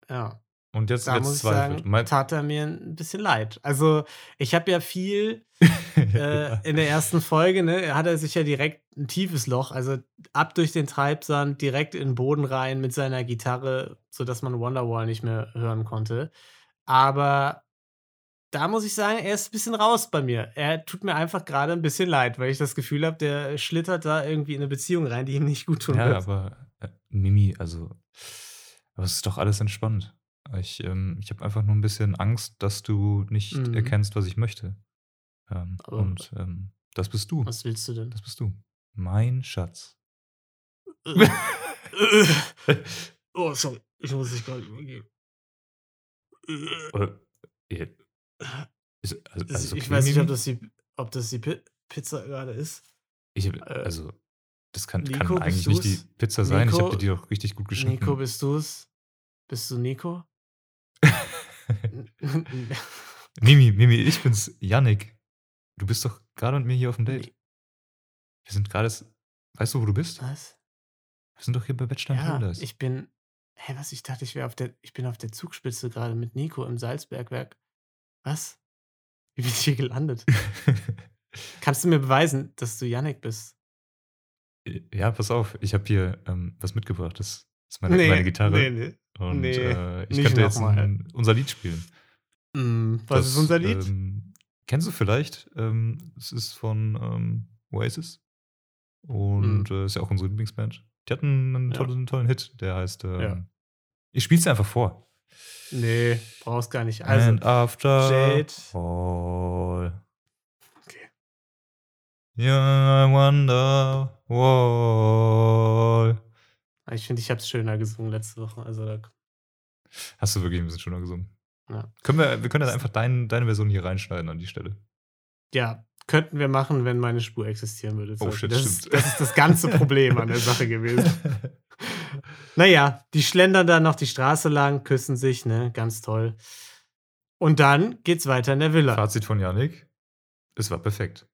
ja, Und jetzt, da jetzt muss ich sagen, Mein- tat er mir ein bisschen leid. Also, ich habe ja viel äh, in der ersten Folge, ne, hat er sich ja direkt ein tiefes Loch, also ab durch den Treibsand, direkt in den Boden rein mit seiner Gitarre, sodass man Wonderwall nicht mehr hören konnte. Aber da muss ich sagen, er ist ein bisschen raus bei mir. Er tut mir einfach gerade ein bisschen leid, weil ich das Gefühl habe, der schlittert da irgendwie in eine Beziehung rein, die ihm nicht gut tun Ja, wird. aber äh, Mimi, also, aber es ist doch alles entspannt. Ich, ähm, ich habe einfach nur ein bisschen Angst, dass du nicht Mhm. erkennst, was ich möchte. Ähm, und ähm, das bist du. Was willst du denn? Das bist du. Mein Schatz. oh, sorry. Ich muss dich gerade übergeben. Oder, äh, ist, also, Das- also ich weiß nicht, ob das die, ob das die Pi Pizza gerade ist. Ich, äh, also, das kann, Nico, kann eigentlich nicht die? Pizza sein. Ich Nico? habe dir die auch richtig gut geschnitten. Nico, bist du's? Bist du Nico? Mimi, Mimi, ich bin's, Yannick. Du bist doch gerade mit mir hier auf dem Date. Wir sind gerade. Weißt du, wo du bist? Was? Wir sind doch hier bei Bachelor Ja, Paradise. ich bin. Hä, was? Ich dachte, ich wäre auf der ich bin auf der Zugspitze gerade mit Nico im Salzbergwerk. Was? Wie bin ich hier gelandet? Kannst du mir beweisen, dass du Yannick bist? Ja, pass auf, ich habe hier ähm, was mitgebracht. Das ist meine, meine Gitarre. Nee, nee. Und nee, äh, ich könnte jetzt ein, unser Lied spielen. Mm, was Das, ist unser Lied? Ähm, kennst du vielleicht? Ähm, es ist von ähm, Oasis. Und äh, ist ja auch unsere Lieblingsband. Die hatten einen Ja. tollen, tollen Hit, der heißt. Ähm, Ja. Ich spiel's dir einfach vor. nee, brauchst gar nicht. Also, And after Jade. all. Okay. Yeah, I wonder wall. Ich finde, ich habe es schöner gesungen letzte Woche. Also, da, Hast du wirklich ein bisschen schöner gesungen? Ja. Können wir, wir können dann einfach dein, deine Version hier reinschneiden an die Stelle. ja, könnten wir machen, wenn meine Spur existieren würde. Oh, shit, das, ist, stimmt. das ist das ganze Problem an der Sache gewesen. Naja, die schlendern dann noch die Straße lang, küssen sich, ne? Ganz toll. Und dann geht's weiter in der Villa. Fazit von Yannick: Es war perfekt.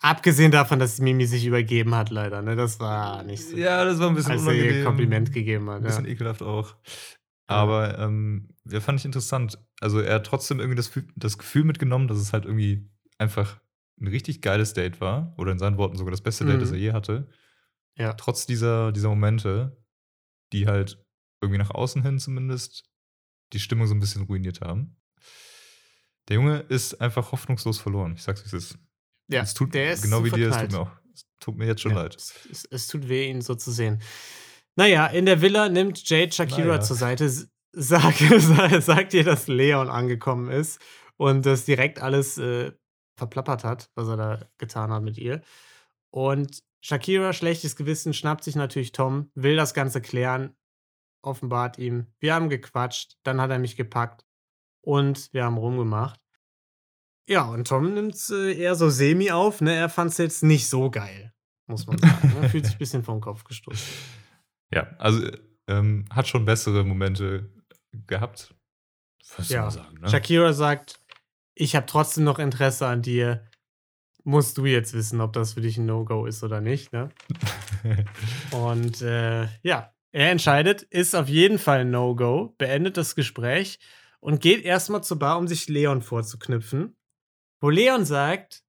Abgesehen davon, dass Mimi sich übergeben hat, leider, ne? Das war nicht so. Ja, das war ein bisschen als er ihr unangenehm. Kompliment gegeben hat. Ein bisschen Ja. ekelhaft auch. Aber ähm, ja, fand ich interessant. Also er hat trotzdem irgendwie das, Gefühl- das Gefühl mitgenommen, dass es halt irgendwie einfach ein richtig geiles Date war. Oder in seinen Worten sogar das beste Date, Mhm. das er je hatte. Ja. Trotz dieser, dieser Momente, die halt irgendwie nach außen hin zumindest die Stimmung so ein bisschen ruiniert haben. Der Junge ist einfach hoffnungslos verloren. Ich sag's, wie es ist. Ja, es tut der ist genau wie dir, es tut mir auch. Es tut mir jetzt schon Ja, leid. Es, es, tut weh, ihn so zu sehen. Naja, in der Villa nimmt Jade Shakira Naja. zur Seite, sagt, sagt ihr, dass Leon angekommen ist und das direkt alles äh, verplappert hat, was er da getan hat mit ihr. Und Shakira, schlechtes Gewissen, schnappt sich natürlich Tom, will das Ganze klären, offenbart ihm, wir haben gequatscht, dann hat er mich gepackt und wir haben rumgemacht. Ja, und Tom nimmt es äh, eher so semi auf, ne? Er fand es jetzt nicht so geil, muss man sagen. Er fühlt sich ein bisschen vom Kopf gestoßen. Ja, also ähm, hat schon bessere Momente gehabt. Was Ja. sagen, ne? Shakira sagt, ich habe trotzdem noch Interesse an dir. Musst du jetzt wissen, ob das für dich ein No-Go ist oder nicht, ne? Und äh, ja, er entscheidet, ist auf jeden Fall ein No-Go, beendet das Gespräch und geht erstmal zur Bar, um sich Leon vorzuknüpfen. Wo Leon sagt,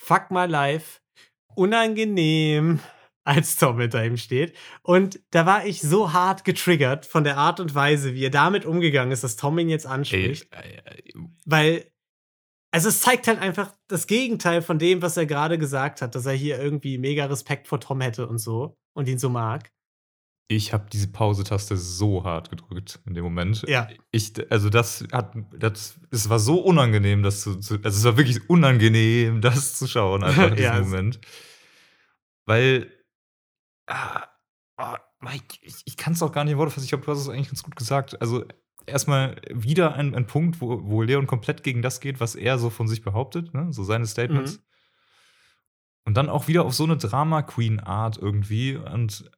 fuck my life, unangenehm, als Tom hinter ihm steht. Und da war ich so hart getriggert von der Art und Weise, wie er damit umgegangen ist, dass Tom ihn jetzt Ey, anspricht. äh, Weil, also es zeigt halt einfach das Gegenteil von dem, was er gerade gesagt hat, dass er hier irgendwie mega Respekt vor Tom hätte und so und ihn so mag. Ich habe diese Pause-Taste so hart gedrückt in dem Moment. Ja. Ich, also das hat, das, es war so unangenehm, das zu, zu also es war wirklich unangenehm, das zu schauen, einfach in diesem Ja, Moment. Weil, ah, ah, Mike, ich, ich kann es auch gar nicht in Worte fassen. Ich glaube, du hast es eigentlich ganz gut gesagt. Also erstmal wieder ein, ein Punkt, wo, wo Leon komplett gegen das geht, was er so von sich behauptet, ne? so seine Statements. Mhm. Und dann auch wieder auf so eine Drama-Queen-Art irgendwie. Und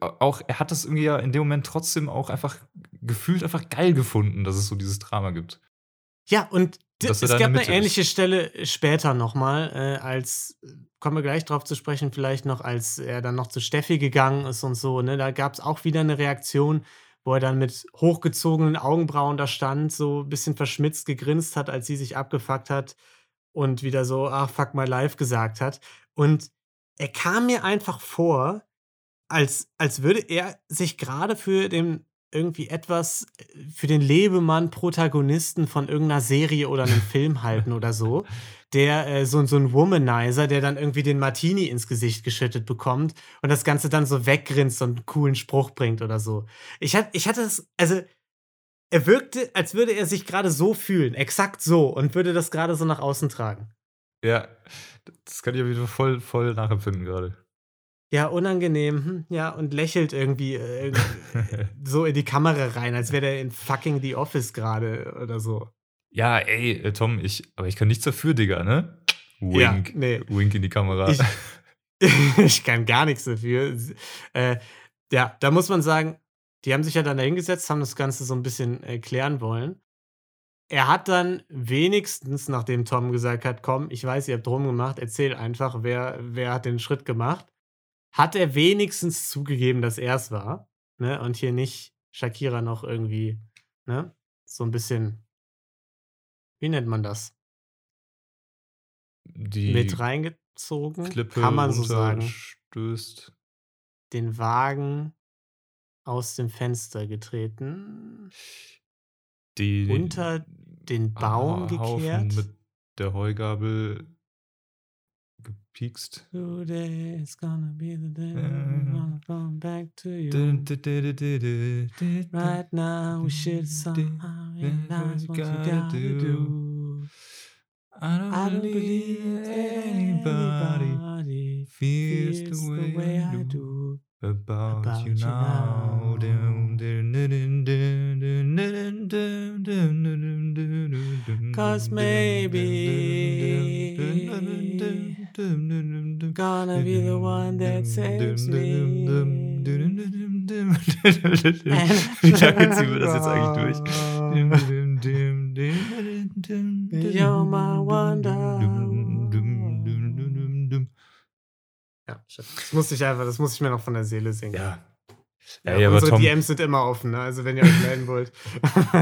auch, er hat das irgendwie ja in dem Moment trotzdem auch einfach gefühlt einfach geil gefunden, dass es so dieses Drama gibt. Ja, und es gab eine ist. ähnliche Stelle später nochmal, äh, als, kommen wir gleich drauf zu sprechen, vielleicht noch, als er dann noch zu Steffi gegangen ist und so, ne? Da gab es auch wieder eine Reaktion, wo er dann mit hochgezogenen Augenbrauen da stand, so ein bisschen verschmitzt gegrinst hat, als sie sich abgefuckt hat und wieder so, ach, fuck my life gesagt hat. Und er kam mir einfach vor, als, als würde er sich gerade für den irgendwie etwas für den Lebemann-Protagonisten von irgendeiner Serie oder einem Film halten oder so. Der äh, so, so ein Womanizer, der dann irgendwie den Martini ins Gesicht geschüttet bekommt und das Ganze dann so weggrinst und einen coolen Spruch bringt oder so. Ich, hat, ich hatte das, also er wirkte, als würde er sich gerade so fühlen, exakt so und würde das gerade so nach außen tragen. Ja, das kann ich auf jeden Fall voll, voll nachempfinden gerade. Ja, unangenehm, hm, ja, und lächelt irgendwie äh, so in die Kamera rein, als wäre der in fucking The Office gerade oder so. ja, ey, äh, Tom, ich, aber ich kann nichts dafür, Digga, ne? Ja, Wink. nee. Wink in die Kamera. Ich, ich kann gar nichts dafür. Äh, ja, da muss man sagen, die haben sich ja dann dahingesetzt, haben das Ganze so ein bisschen äh, klären wollen. Er hat dann wenigstens, nachdem Tom gesagt hat, komm, ich weiß, ihr habt drum gemacht, erzähl einfach, wer, wer hat den Schritt gemacht, hat er wenigstens zugegeben, dass er es war. ne? Und hier nicht Shakira noch irgendwie, ne? So ein bisschen, wie nennt man das? Die Mit reingezogen, Klippe kann man so sagen. runterstößt. Den Wagen aus dem Fenster getreten, Die unter den Baum Haufen gekehrt. mit der Heugabel gepiekst. Today is gonna be the day Äh. I'm gonna come back to you. Right now we should somehow realize what you gotta do. I don't, I don't believe believe anybody anybody feels feels the way, I do do. about, about you now. now. Dun, dun, Gonna be the one that saves me. Wie lange ziehen wir das jetzt eigentlich durch? You're my wonder. Ja, das muss ich einfach, das muss ich mir noch von der Seele singen. Ja. Ja, aber unsere Tom, DMs sind immer offen, ne? also wenn ihr euch melden wollt.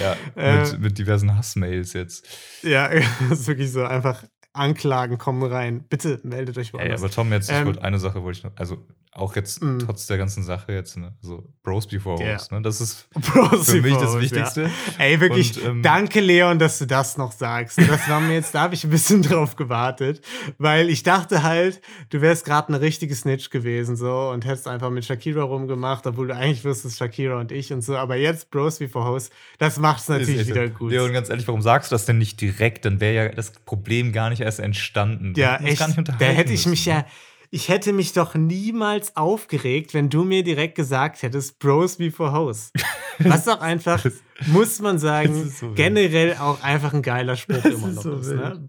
ja, Äh. mit, mit diversen Hassmails jetzt. ja, das ist wirklich so einfach Anklagen kommen rein. Bitte meldet euch Ey, woanders. aber Tom, jetzt, Ähm, wollte eine Sache wollte ich noch, also auch jetzt Mm. trotz der ganzen Sache jetzt, ne, so Bros before Ja. Hoes, ne, das ist Bros für mich das Wichtigste. Ja. Ey, wirklich, Und, ähm, danke Leon, dass du das noch sagst. Das war mir jetzt, da habe ich ein bisschen drauf gewartet, weil ich dachte halt, du wärst gerade eine richtige Snitch gewesen so und hättest einfach mit Shakira rumgemacht, obwohl du eigentlich wüsstest Shakira und ich und so. Aber jetzt Bros before Hoes, das macht es natürlich wieder gut. Leon, ganz ehrlich, warum sagst du das denn nicht direkt? Dann wäre ja das Problem gar nicht erst entstanden. Ja, echt. Da hätte ich müssen. mich ja, ich hätte mich doch niemals aufgeregt, wenn du mir direkt gesagt hättest, Bros before Hoes. Was doch einfach, Das- muss man sagen, ist so generell auch einfach ein geiler Spruch Das immer ist noch so ist. Ne?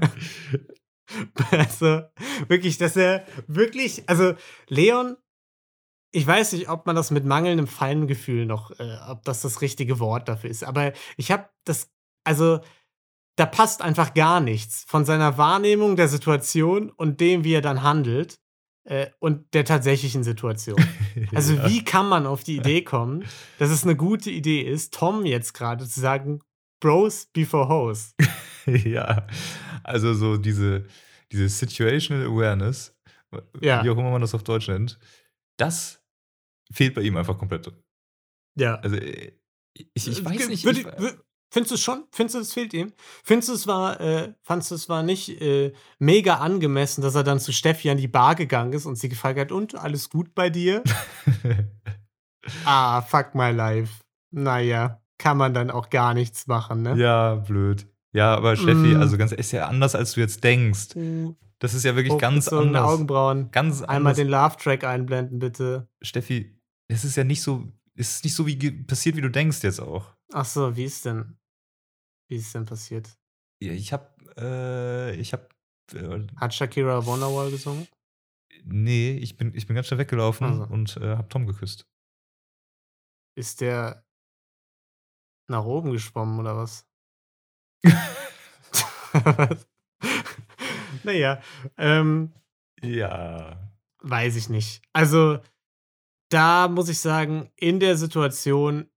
also wirklich, dass er wirklich, also Leon, ich weiß nicht, ob man das mit mangelndem Feingefühl noch, äh, ob das das richtige Wort dafür ist, aber ich habe das, also da passt einfach gar nichts von seiner Wahrnehmung der Situation und dem, wie er dann handelt äh, und der tatsächlichen Situation. Also Ja. wie kann man auf die Idee kommen, dass es eine gute Idee ist, Tom jetzt gerade zu sagen, Bros before Hoes. ja, also so diese, diese Situational Awareness, Ja. wie auch immer man das auf Deutsch nennt, das fehlt bei ihm einfach komplett. Ja. Also äh, ich, ich weiß nicht. Würd- ich, Findest du es schon? Findest du, es fehlt ihm? Findest du, es war, äh, fandst du, es war nicht äh, mega angemessen, dass er dann zu Steffi an die Bar gegangen ist und sie gefragt hat, und alles gut bei dir? ah, fuck my life. Naja, kann man dann auch gar nichts machen, ne? ja, blöd. Ja, aber Steffi, Mm. also ganz ist ja anders, als du jetzt denkst. Uh, Das ist ja wirklich ganz hochgezogene anders. Augenbrauen. Ganz Einmal anders. den Love-Track einblenden, bitte. Steffi, es ist ja nicht so, es ist nicht so wie passiert, wie du denkst jetzt auch. Ach so, wie ist denn? Wie ist denn passiert? Ja, Ich hab, äh, ich hab, äh, Hat Shakira Wonderwall gesungen? nee, ich bin, ich bin ganz schnell weggelaufen Also. und äh, hab Tom geküsst. Ist der nach oben geschwommen oder was? Was? naja, ähm, Ja. weiß ich nicht. Also, da muss ich sagen, in der Situation,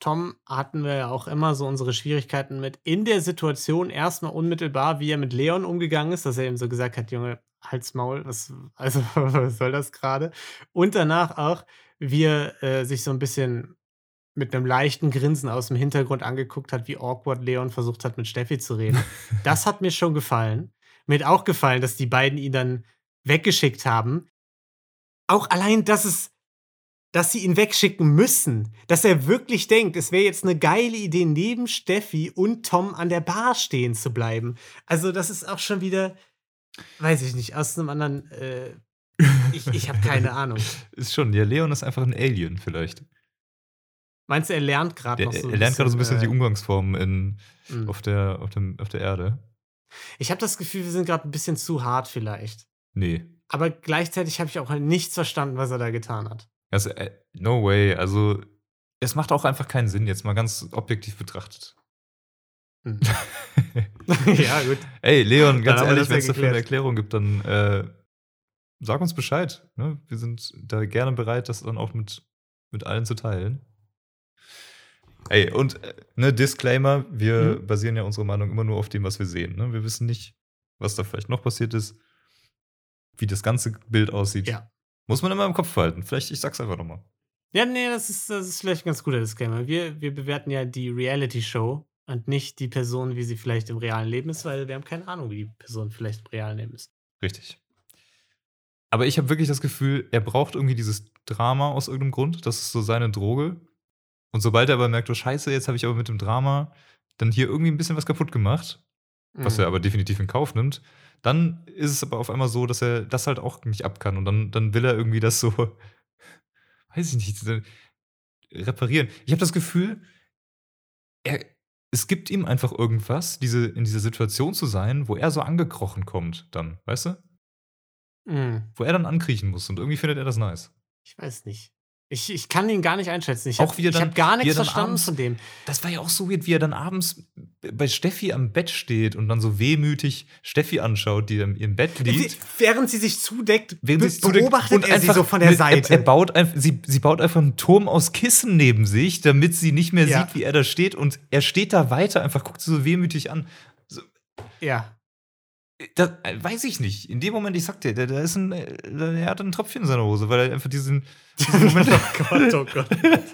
Tom hatten wir ja auch immer so unsere Schwierigkeiten mit, in der Situation erstmal unmittelbar, wie er mit Leon umgegangen ist, dass er ihm so gesagt hat, Junge, halt's Maul, was, also, was soll das gerade? Und danach auch, wie er äh, sich so ein bisschen mit einem leichten Grinsen aus dem Hintergrund angeguckt hat, wie awkward Leon versucht hat, mit Steffi zu reden. Das hat mir schon gefallen. Mir hat auch gefallen, dass die beiden ihn dann weggeschickt haben. Auch allein, dass es, dass sie ihn wegschicken müssen, dass er wirklich denkt, es wäre jetzt eine geile Idee, neben Steffi und Tom an der Bar stehen zu bleiben. Also, das ist auch schon wieder, weiß ich nicht, aus einem anderen, äh, ich, ich habe keine Ahnung. Ist schon, der Leon ist einfach ein Alien vielleicht. Meinst du, er lernt gerade noch so ein er lernt gerade so ein bisschen äh, die Umgangsformen in, mh. auf, der, auf, dem, auf der Erde. Ich habe das Gefühl, wir sind gerade ein bisschen zu hart vielleicht. Nee. Aber gleichzeitig habe ich auch nichts verstanden, was er da getan hat. Also, äh, no way. Also, es macht auch einfach keinen Sinn, jetzt mal ganz objektiv betrachtet. Hm. ja, gut. Ey, Leon, ganz ehrlich, wenn es dafür eine. Erklärung gibt, dann äh, sag uns Bescheid. Ne? Wir sind da gerne bereit, das dann auch mit, mit allen zu teilen. Ey, und äh, ne, Disclaimer, wir Mhm. basieren ja unsere Meinung immer nur auf dem, was wir sehen. Ne? Wir wissen nicht, was da vielleicht noch passiert ist, wie das ganze Bild aussieht. Ja. Muss man immer im Kopf behalten. Vielleicht, ich sag's einfach nochmal. Ja, nee, das ist, das ist vielleicht ein ganz guter Disclaimer. Wir, wir bewerten ja die Reality-Show und nicht die Person, wie sie vielleicht im realen Leben ist, weil wir haben keine Ahnung, wie die Person vielleicht im realen Leben ist. Richtig. Aber ich habe wirklich das Gefühl, er braucht irgendwie dieses Drama aus irgendeinem Grund. Das ist so seine Droge. Und sobald er aber merkt, oh Scheiße, jetzt habe ich aber mit dem Drama dann hier irgendwie ein bisschen was kaputt gemacht, was Mhm. er aber definitiv in Kauf nimmt, dann ist es aber auf einmal so, dass er das halt auch nicht ab kann. Und dann, dann will er irgendwie das so, weiß ich nicht, reparieren. Ich habe das Gefühl, er, es gibt ihm einfach irgendwas, diese, in dieser Situation zu sein, wo er so angekrochen kommt dann, weißt du? Mhm. Wo er dann ankriechen muss. Und irgendwie findet er das nice. Ich weiß nicht. Ich, ich kann ihn gar nicht einschätzen. Ich habe hab gar nichts verstanden abends- von dem. Das war ja auch so weird, wie er dann abends bei Steffi am Bett steht und dann so wehmütig Steffi anschaut, die im, Bett liegt. Während sie sich zudeckt, Während sie beobachtet und er sie so von der Seite. Er, er baut einfach, sie, sie baut einfach einen Turm aus Kissen neben sich, damit sie nicht mehr Ja. sieht, wie er da steht. Und er steht da weiter, einfach guckt sie so wehmütig an. ja. Das äh, weiß ich nicht. In dem Moment, ich sag dir, da, da ist ein, äh, er hat ein Tröpfchen in seiner Hose, weil er einfach diesen, diesen Moment Gott, oh Gott.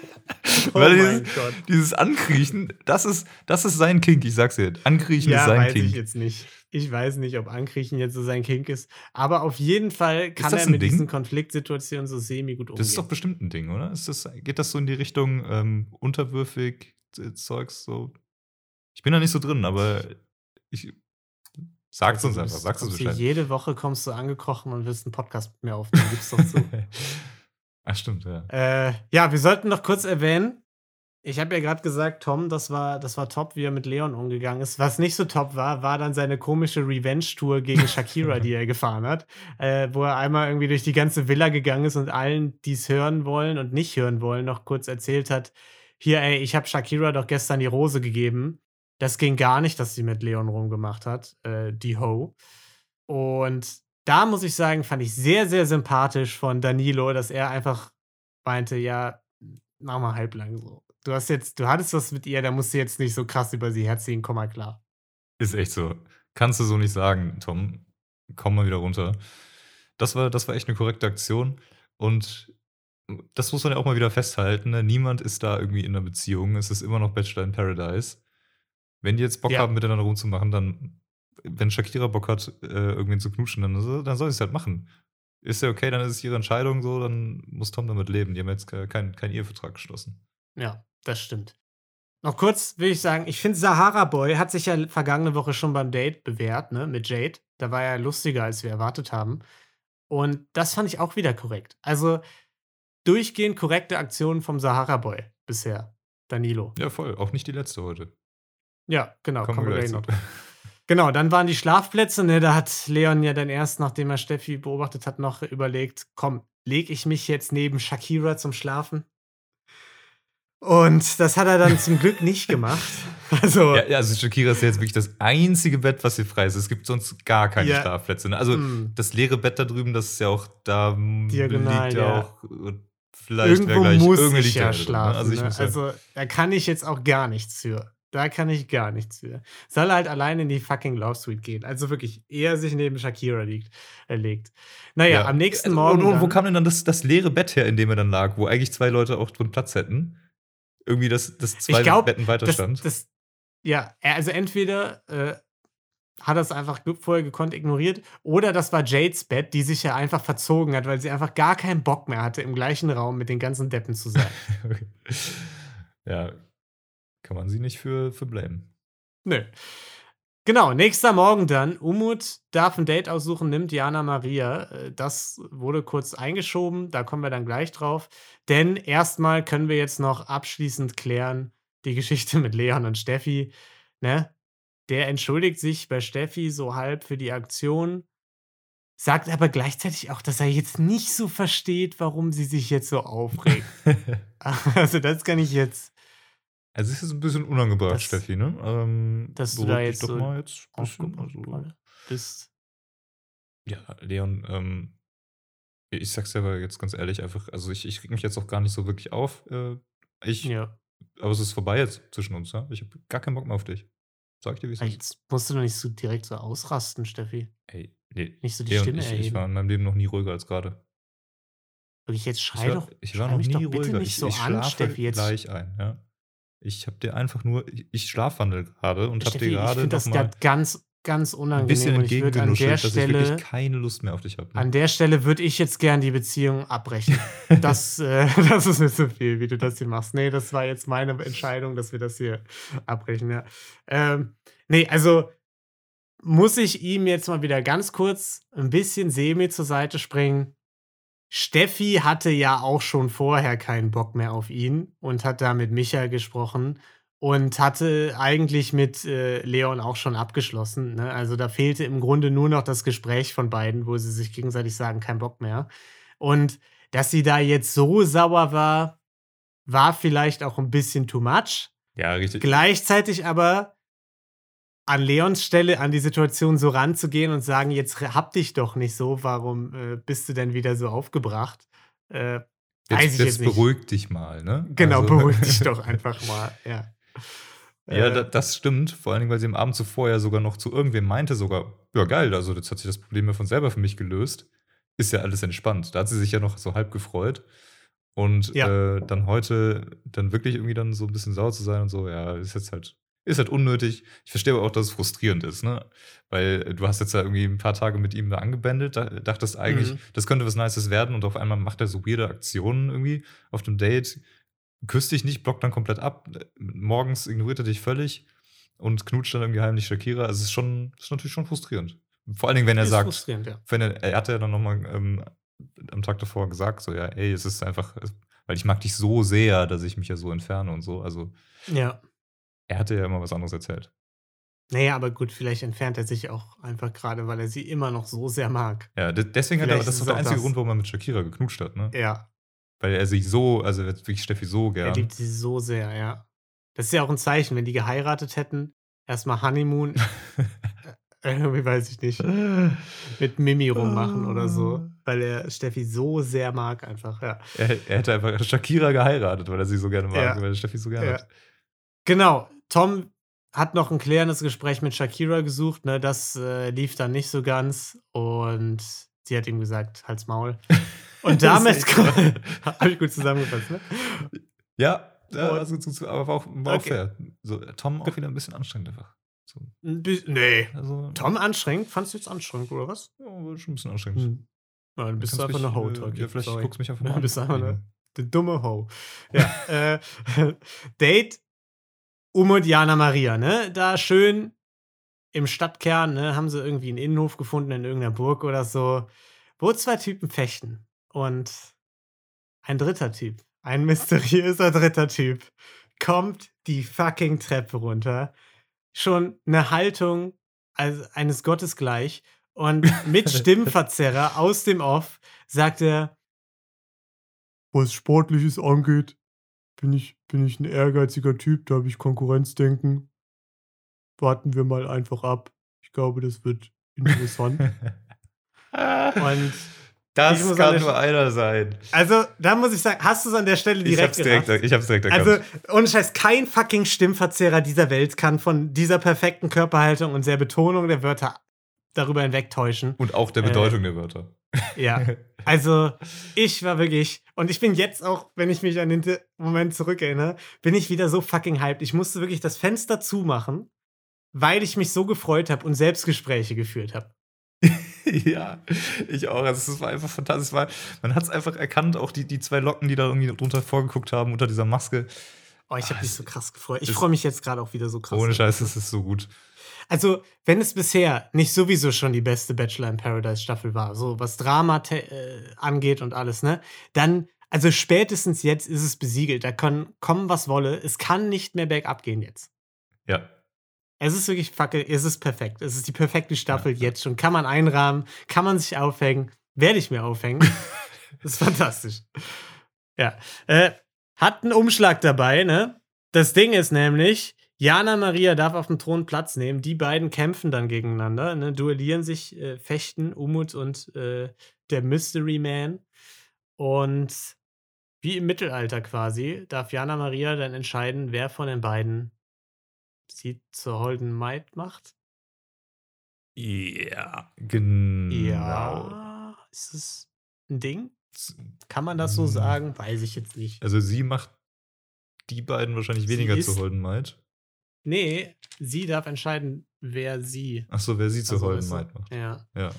Oh Weil mein dieses, Gott. dieses Ankriechen, das ist, das ist sein Kink, ich sag's dir. Ankriechen Ja, ist sein weiß Kink. ich jetzt nicht. Ich weiß nicht, ob Ankriechen jetzt so sein Kink ist. Aber auf jeden Fall kann er mit Ding? diesen Konfliktsituationen so semi gut umgehen. Das ist doch bestimmt ein Ding, oder? Ist das, geht das so in die Richtung ähm, unterwürfig äh, Zeugs so? Ich bin da nicht so drin, aber ich sag's uns Also, du einfach, sag's uns Bescheid. Jede Woche kommst du angekrochen und willst einen Podcast mit mir aufnehmen. Gib's doch zu. Ach stimmt, ja. Äh, ja, wir sollten noch kurz erwähnen, ich habe ja gerade gesagt, Tom, das war, das war top, wie er mit Leon umgegangen ist. Was nicht so top war, war dann seine komische Revenge-Tour gegen Shakira, die er gefahren hat, äh, wo er einmal irgendwie durch die ganze Villa gegangen ist und allen, die es hören wollen und nicht hören wollen, noch kurz erzählt hat, hier, ey, ich habe Shakira doch gestern die Rose gegeben. Das ging gar nicht, dass sie mit Leon rumgemacht hat, äh, die Ho. Und da muss ich sagen, fand ich sehr, sehr sympathisch von Danilo, dass er einfach meinte, ja, mach mal halblang so. Du hast jetzt, du hattest was mit ihr, da musst du jetzt nicht so krass über sie herziehen, komm mal klar. Ist echt so. Kannst du so nicht sagen, Tom. Komm mal wieder runter. Das war, das war echt eine korrekte Aktion. Und das muss man ja auch mal wieder festhalten. Ne? Niemand ist da irgendwie in einer Beziehung. Es ist immer noch Bachelor in Paradise. Wenn die jetzt Bock Ja. haben, miteinander rumzumachen, dann, wenn Shakira Bock hat, äh, irgendwen zu knutschen, dann, dann soll sie es halt machen. Ist ja okay, dann ist es ihre Entscheidung so, dann muss Tom damit leben. Die haben jetzt ke- keinen keinen Ehevertrag geschlossen. Ja, das stimmt. Noch kurz will ich sagen, ich finde, Sahara Boy hat sich ja vergangene Woche schon beim Date bewährt, ne, mit Jade. Da war er lustiger, als wir erwartet haben. Und das fand ich auch wieder korrekt. Also durchgehend korrekte Aktionen vom Sahara Boy bisher. Danilo. Ja, voll. Auch nicht die letzte heute. Ja, genau, Kommen kommen wir gleich noch. Genau, dann waren die Schlafplätze, ne, da hat Leon ja dann erst, nachdem er Steffi beobachtet hat, noch überlegt, komm, leg ich mich jetzt neben Shakira zum Schlafen? Und das hat er dann zum Glück nicht gemacht. Also, Ja, also Shakira ist ja jetzt wirklich das einzige Bett, was hier frei ist. Es gibt sonst gar keine Ja. Schlafplätze. Ne? Also mm, das leere Bett da drüben, das ist ja auch da Diagonal, liegt ja. ja auch vielleicht irgendwo gleich muss ich ja ne? schlafen. Also ich ne? muss ja, also, da kann ich jetzt auch gar nichts für. Da kann ich gar nichts für. Soll halt alleine in die fucking Love Suite gehen. Also wirklich, eher sich neben Shakira liegt, äh, legt. Naja, am nächsten Also, Morgen. Und, und wo kam denn dann das, das leere Bett her, in dem er dann lag, wo eigentlich zwei Leute auch drin Platz hätten? Irgendwie, dass das zwei glaub, Betten weiter das, stand. das, ja, er- also entweder äh, hat er es einfach vorher gekonnt ignoriert oder das war Jades Bett, die sich ja einfach verzogen hat, weil sie einfach gar keinen Bock mehr hatte, im gleichen Raum mit den ganzen Deppen zu sein. ja, kann man sie nicht für, für blamen. Nö. Genau, nächster Morgen dann. Umut darf ein Date aussuchen, nimmt Jana Maria. Äh, Das wurde kurz eingeschoben, da kommen wir dann gleich drauf. Denn erstmal können wir jetzt noch abschließend klären, die Geschichte mit Leon und Steffi. Ne? Der entschuldigt sich bei Steffi so halb für die Aktion, sagt aber gleichzeitig auch, dass er jetzt nicht so versteht, warum sie sich jetzt so aufregt. also, das kann ich jetzt Also es ist ein bisschen unangebracht, Das- Steffi, ne? Ähm, dass du da jetzt doch so mal jetzt ein bisschen, also, bist. Ja, Leon, ähm, Ich sag's dir aber jetzt ganz ehrlich, einfach, also ich, ich reg mich jetzt auch gar nicht so wirklich auf. Äh, ich, Ja. aber es ist vorbei jetzt zwischen uns, ja. Ich habe gar keinen Bock mehr auf dich. Sag ich dir, wie es ist. Jetzt musst du doch nicht so direkt so ausrasten, Steffi. Ey, nee. Nicht so die Leon, Stimme ich, ich war in meinem Leben noch nie ruhiger als gerade. Wirklich, jetzt Ich schrei war, doch. ich war schrei noch nie ruhiger. nicht ich, so ich an, Steffi. Jetzt, gleich ein, ja. Ich habe dir einfach nur, ich, ich schlafwandel gerade und habe dir ich gerade finde das grad ganz, ganz ein unangenehm. bisschen ich würde an entgegengenuschelt, dass ich Stelle, wirklich keine Lust mehr auf dich habe. an der Stelle würde ich jetzt gern die Beziehung abbrechen. Das, äh, das ist mir zu viel, wie du das hier machst. Nee, das war jetzt meine Entscheidung, dass wir das hier abbrechen, ja. Ähm, nee, also muss ich ihm jetzt mal wieder ganz kurz ein bisschen semi zur Seite springen. Steffi hatte ja auch schon vorher keinen Bock mehr auf ihn und hat da mit Micha gesprochen und hatte eigentlich mit äh, Leon auch schon abgeschlossen. Ne? Also da fehlte im Grunde nur noch das Gespräch von beiden, wo sie sich gegenseitig sagen, kein Bock mehr. Und dass sie da jetzt so sauer war, war vielleicht auch ein bisschen too much. Ja, richtig. Gleichzeitig aber an Leons Stelle an die Situation so ranzugehen und sagen, jetzt hab dich doch nicht so, warum äh, bist du denn wieder so aufgebracht? Äh, weiß Jetzt, ich jetzt jetzt nicht. beruhig dich mal, ne? Genau, Also- beruhig dich doch einfach mal, ja. Ja, Äh, da, das stimmt. Vor allen Dingen, weil sie am Abend zuvor ja sogar noch zu irgendwem meinte, sogar, ja geil, also jetzt hat sich das Problem ja von selber für mich gelöst. Ist ja alles entspannt. Da hat sie sich ja noch so halb gefreut. Und Ja. äh, dann heute dann wirklich irgendwie dann so ein bisschen sauer zu sein und so, ja, ist jetzt halt, ist halt unnötig. Ich verstehe aber auch, dass es frustrierend ist, ne? Weil äh, du hast jetzt ja irgendwie ein paar Tage mit ihm da angebändelt, da, dachtest eigentlich, Mhm. das könnte was Nices werden und auf einmal macht er so weirde Aktionen irgendwie auf dem Date, küsst dich nicht, blockt dann komplett ab, morgens ignoriert er dich völlig und knutscht dann irgendwie heimlich Shakira. Also es ist schon, ist natürlich schon frustrierend. Vor allen Dingen, wenn er ist sagt, ja. wenn er, er hatte ja dann nochmal ähm, am Tag davor gesagt, so, ja, ey, es ist einfach, weil ich mag dich so sehr, dass ich mich ja so entferne und so. Also Ja. Er hatte ja immer was anderes erzählt. Naja, aber gut, vielleicht entfernt er sich auch einfach gerade, weil er sie immer noch so sehr mag. Ja, de deswegen hat er, das ist der einzige das. Grund, warum er mit Shakira geknutscht hat, ne? Ja, Weil er sich so, also er wirklich Steffi so er gern. liebt sie so sehr, ja. Das ist ja auch ein Zeichen, wenn die geheiratet hätten, erstmal Honeymoon, äh, irgendwie weiß ich nicht, mit Mimi rummachen oder so, weil er Steffi so sehr mag einfach, ja. Er, er hätte einfach Shakira geheiratet, weil er sie so gerne mag, Ja. weil er Steffi so gerne Ja. hat. Genau, Tom hat noch ein klärendes Gespräch mit Shakira gesucht, ne, das äh, lief dann nicht so ganz und sie hat ihm gesagt, halt's Maul. Und damit habe ich gut zusammengefasst, ne? Ja, ja Und- also, aber war auch, war auch Okay. fair. So, Tom auch wieder ein bisschen anstrengend einfach. So, Nee. also, Tom anstrengend? Fandst du jetzt anstrengend, oder was? Ja, war schon ein bisschen anstrengend. Hm. Ja, dann bist du einfach eine mich, Ho, äh, Tolkien. Ja, vielleicht Sorry. guckst du mich einfach mal an. bist einfach eine, eine dumme Ho. Ja, äh, Date Um und Jana Maria, ne? Da schön im Stadtkern, ne, haben sie irgendwie einen Innenhof gefunden in irgendeiner Burg oder so, wo zwei Typen fechten. Und ein dritter Typ, ein mysteriöser dritter Typ, kommt die fucking Treppe runter. Schon eine Haltung als eines Gottes gleich. Und mit Stimmverzerrer aus dem Off sagt er, was Sportliches angeht, bin ich, bin ich ein ehrgeiziger Typ, da habe ich Konkurrenzdenken. Warten wir mal einfach ab. Ich glaube, das wird interessant. Und das ich kann an der nur einer sein. also, da muss ich sagen, hast du es an der Stelle Ich direkt hab's direkt, ich hab's direkt erkannt. Also, ohne Scheiß, kein fucking Stimmverzehrer dieser Welt kann von dieser perfekten Körperhaltung und der Betonung der Wörter darüber hinwegtäuschen. Und auch der äh, Bedeutung der Wörter. Ja. Also, ich war wirklich, und ich bin jetzt auch, wenn ich mich an den Moment zurückerinnere, bin ich wieder so fucking hyped. Ich musste wirklich das Fenster zumachen, weil ich mich so gefreut habe und Selbstgespräche geführt habe. ja, ich auch. Also es war einfach fantastisch. Es war, man hat es einfach erkannt, auch die, die zwei Locken, die da irgendwie drunter vorgeguckt haben, unter dieser Maske. Oh, ich habe Ah, mich es- so krass gefreut. Ich es- freue mich jetzt gerade auch wieder so krass. Ohne Scheiß, das ist so gut. Also, wenn es bisher nicht sowieso schon die beste Bachelor in Paradise Staffel war, so was Drama äh, angeht und alles, ne, dann, also spätestens jetzt ist es besiegelt. Da kann kommen, was wolle. Es kann nicht mehr bergab gehen jetzt. Ja. Es ist wirklich fackel, es ist perfekt. Es ist die perfekte Staffel ja. jetzt schon. Kann man einrahmen, kann man sich aufhängen, werde ich mir aufhängen. das ist fantastisch. Ja. Äh, hat einen Umschlag dabei, ne? Das Ding ist nämlich, Jana Maria darf auf dem Thron Platz nehmen. Die beiden kämpfen dann gegeneinander, ne, duellieren sich, äh, fechten, Umut und äh, der Mystery Man. Und wie im Mittelalter quasi darf Jana Maria dann entscheiden, wer von den beiden sie zur Holden Maid macht. Ja, genau. Ja. Ist es ein Ding? Kann man das so Hm. sagen? Weiß ich jetzt nicht. Also sie macht die beiden wahrscheinlich weniger ist- zu Holden Maid. Nee, sie darf entscheiden, wer sie. Achso, wer sie zu Also, Maid macht. Ja. Ja.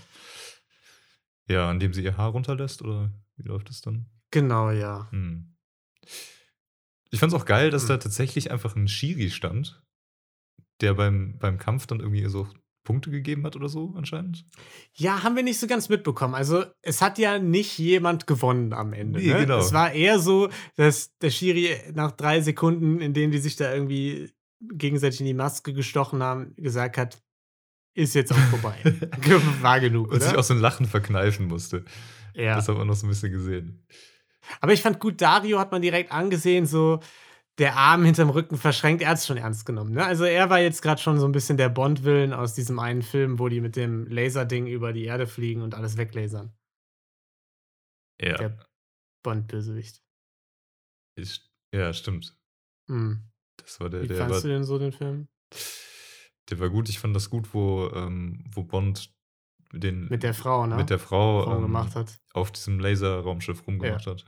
Ja, indem sie ihr Haar runterlässt oder wie läuft das dann? Genau, ja. Hm. Ich fand's auch geil, dass Hm. da tatsächlich einfach ein Schiri stand, der beim, beim Kampf dann irgendwie so Punkte gegeben hat oder so anscheinend. Ja, haben wir nicht so ganz mitbekommen. Also, es hat ja nicht jemand gewonnen am Ende. Nee, ne? genau. Es war eher so, dass der Schiri nach drei Sekunden, in denen die sich da irgendwie gegenseitig in die Maske gestochen haben, gesagt hat, ist jetzt auch vorbei. war genug, Und sich oder? auch so ein Lachen verkneifen musste. Ja. Das haben wir noch so ein bisschen gesehen. Aber ich fand gut, Dario hat man direkt angesehen, so der Arm hinterm Rücken verschränkt. Er hat es schon ernst genommen. Ne? Also er war jetzt gerade schon so ein bisschen der Bond-Willen aus diesem einen Film, wo die mit dem Laserding über die Erde fliegen und alles weglasern. Ja. Der Bond-Bösewicht. Ist, ja, stimmt. Hm. Das war der, Wie der fandst du war, denn so den Film? der war gut. Ich fand das gut, wo, ähm, wo Bond den, Mit der Frau, ne? mit der Frau Frau ähm, gemacht hat. auf diesem Laserraumschiff rumgemacht hat,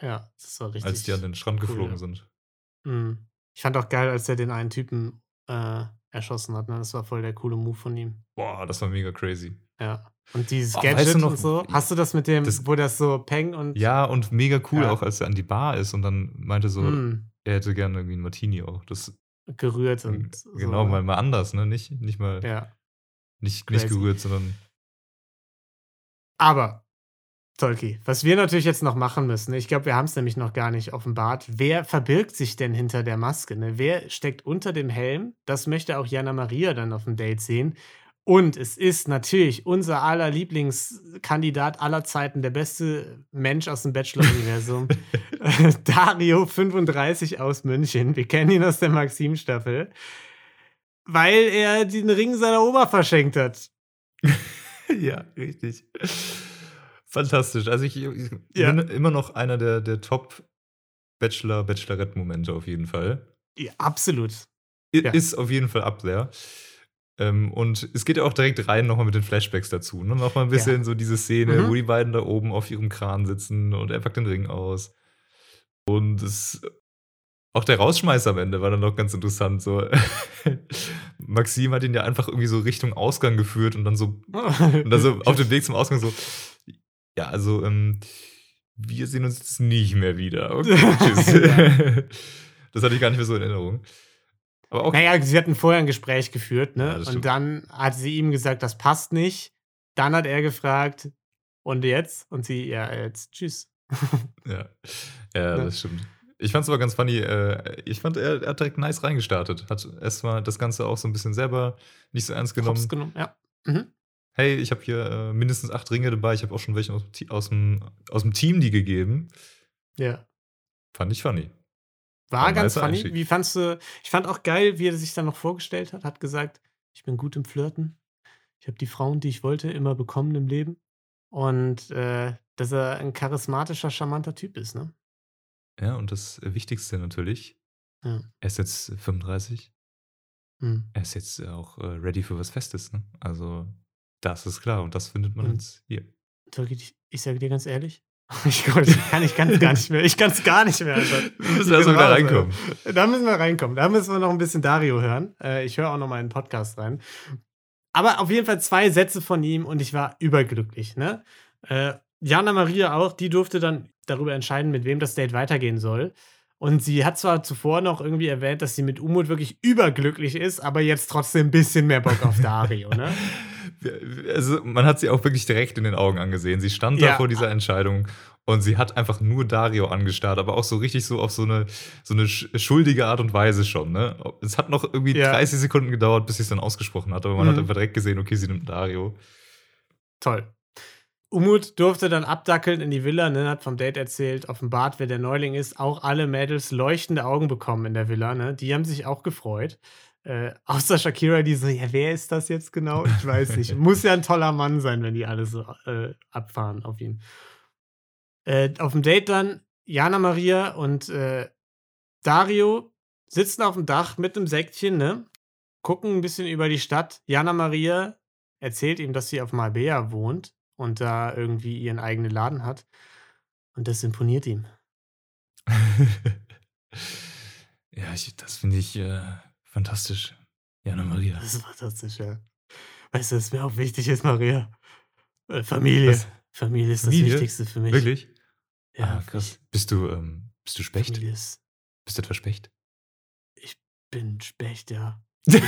Ja, das war richtig. als die an den Strand cool, geflogen ja. sind. Hm. Ich fand auch geil, als er den einen Typen äh, erschossen hat. Ne? Das war voll der coole Move von ihm. Boah, das war mega crazy. Ja. Und dieses Oh, Gadget weißt du noch, und so. Hast du das mit dem, das- wo das so Peng und. Ja, und mega cool Ja. auch, als er an die Bar ist und dann meinte so, hm, er hätte gerne irgendwie einen Martini auch. Das gerührt und. so, genau, ne? mal, mal anders, ne? Nicht, nicht mal Ja. nicht, nicht gerührt, sondern Aber, Tolki, was wir natürlich jetzt noch machen müssen, ich glaube, wir haben es nämlich noch gar nicht offenbart. Wer verbirgt sich denn hinter der Maske? Ne? Wer steckt unter dem Helm? Das möchte auch Jana Maria dann auf dem Date sehen. Und es ist natürlich unser aller Lieblingskandidat aller Zeiten, der beste Mensch aus dem Bachelor-Universum. Dario 35 aus München. Wir kennen ihn aus der Maxim-Staffel. Weil er den Ring seiner Oma verschenkt hat. ja, richtig. Fantastisch. Also ich, ich Ja. bin immer noch einer der, der Top Bachelor, Bachelorette-Momente auf jeden Fall. Ja, absolut. I- Ja. Ist auf jeden Fall up there. Ähm, und es geht ja auch direkt rein nochmal mit den Flashbacks dazu. Ne? Nochmal ein bisschen so diese Szene, Mhm. wo die beiden da oben auf ihrem Kran sitzen und er packt den Ring aus. Und es, auch der Rausschmeiß am Ende war dann noch ganz interessant. So. Maxim hat ihn ja einfach irgendwie so Richtung Ausgang geführt und dann so und dann so auf dem Weg zum Ausgang so, ja, also, ähm, wir sehen uns jetzt nicht mehr wieder. Okay, tschüss. das hatte ich gar nicht mehr so in Erinnerung. Aber auch, Naja, sie hatten vorher ein Gespräch geführt, ne? Ja, und stimmt. dann hat sie ihm gesagt, das passt nicht. Dann hat er gefragt, und jetzt? Und sie, ja, jetzt, tschüss. ja, ja, Ne? das stimmt. Ich fand es aber ganz funny. Äh, ich fand, er, hat direkt nice reingestartet. Hat erstmal das Ganze auch so ein bisschen selber nicht so ernst genommen. Hops genommen, ja. Mhm. Hey, ich habe hier äh, mindestens acht Ringe dabei. Ich habe auch schon welche aus, aus, dem, aus dem Team die gegeben. Ja. Fand ich funny. War ein ganz funny. Einstieg. Wie fandst du, ich fand auch geil, wie er sich dann noch vorgestellt hat, hat gesagt, ich bin gut im Flirten. Ich habe die Frauen, die ich wollte, immer bekommen im Leben. Und äh, dass er ein charismatischer, charmanter Typ ist, ne? Ja, und das Wichtigste natürlich, Ja. er ist jetzt 35. Hm. Er ist jetzt auch äh, ready für was Festes, ne? Also, das ist klar und das findet man Mhm. jetzt hier. Ich, ich sage dir ganz ehrlich, ich, Gott, ich kann ich kann's gar nicht mehr. Ich kann es gar nicht mehr. Alter. Wir müssen Ich erst bin mal wieder reinkommen. Da müssen wir reinkommen. Da müssen wir noch ein bisschen Dario hören. Äh, ich höre auch noch mal in den Podcast rein. Aber auf jeden Fall zwei Sätze von ihm und ich war überglücklich. Ne? Äh, Jana Maria auch, die durfte dann darüber entscheiden, mit wem das Date weitergehen soll. Und sie hat zwar zuvor noch irgendwie erwähnt, dass sie mit Umut wirklich überglücklich ist, aber jetzt trotzdem ein bisschen mehr Bock auf Dario, ne? Also, man hat sie auch wirklich direkt in den Augen angesehen. Sie stand da Ja. vor dieser Entscheidung und sie hat einfach nur Dario angestarrt, aber auch so richtig so auf so eine, so eine sch- schuldige Art und Weise schon. Ne? Es hat noch irgendwie Ja. 30 Sekunden gedauert, bis sie es dann ausgesprochen hat, aber man hat Mhm. einfach direkt gesehen, okay, sie nimmt Dario. Toll. Umut durfte dann abdackeln in die Villa, ne, hat vom Date erzählt, offenbart, wer der Neuling ist. Auch alle Mädels leuchtende Augen bekommen in der Villa, ne? Die haben sich auch gefreut. Äh, außer Shakira, die so, ja, wer ist das jetzt genau? Ich weiß nicht. Muss ja ein toller Mann sein, wenn die alle so äh, abfahren auf ihn. Äh, auf dem Date dann Jana Maria und äh, Dario sitzen auf dem Dach mit einem Säckchen, ne? Gucken ein bisschen über die Stadt. Jana Maria erzählt ihm, dass sie auf Marbella wohnt und da irgendwie ihren eigenen Laden hat. Und das imponiert ihm. ja, ich, das finde ich äh, fantastisch. Jana Maria. Das ist fantastisch, ja. Weißt du, was mir auch wichtig ist, Maria? Äh, Familie. Was? Familie ist Familie? das Wichtigste für mich. Wirklich? Ja, ah, krass. Bist du, ähm, bist du Specht? Familie ist, Bist du etwa Specht? bin Specht, ja. Ich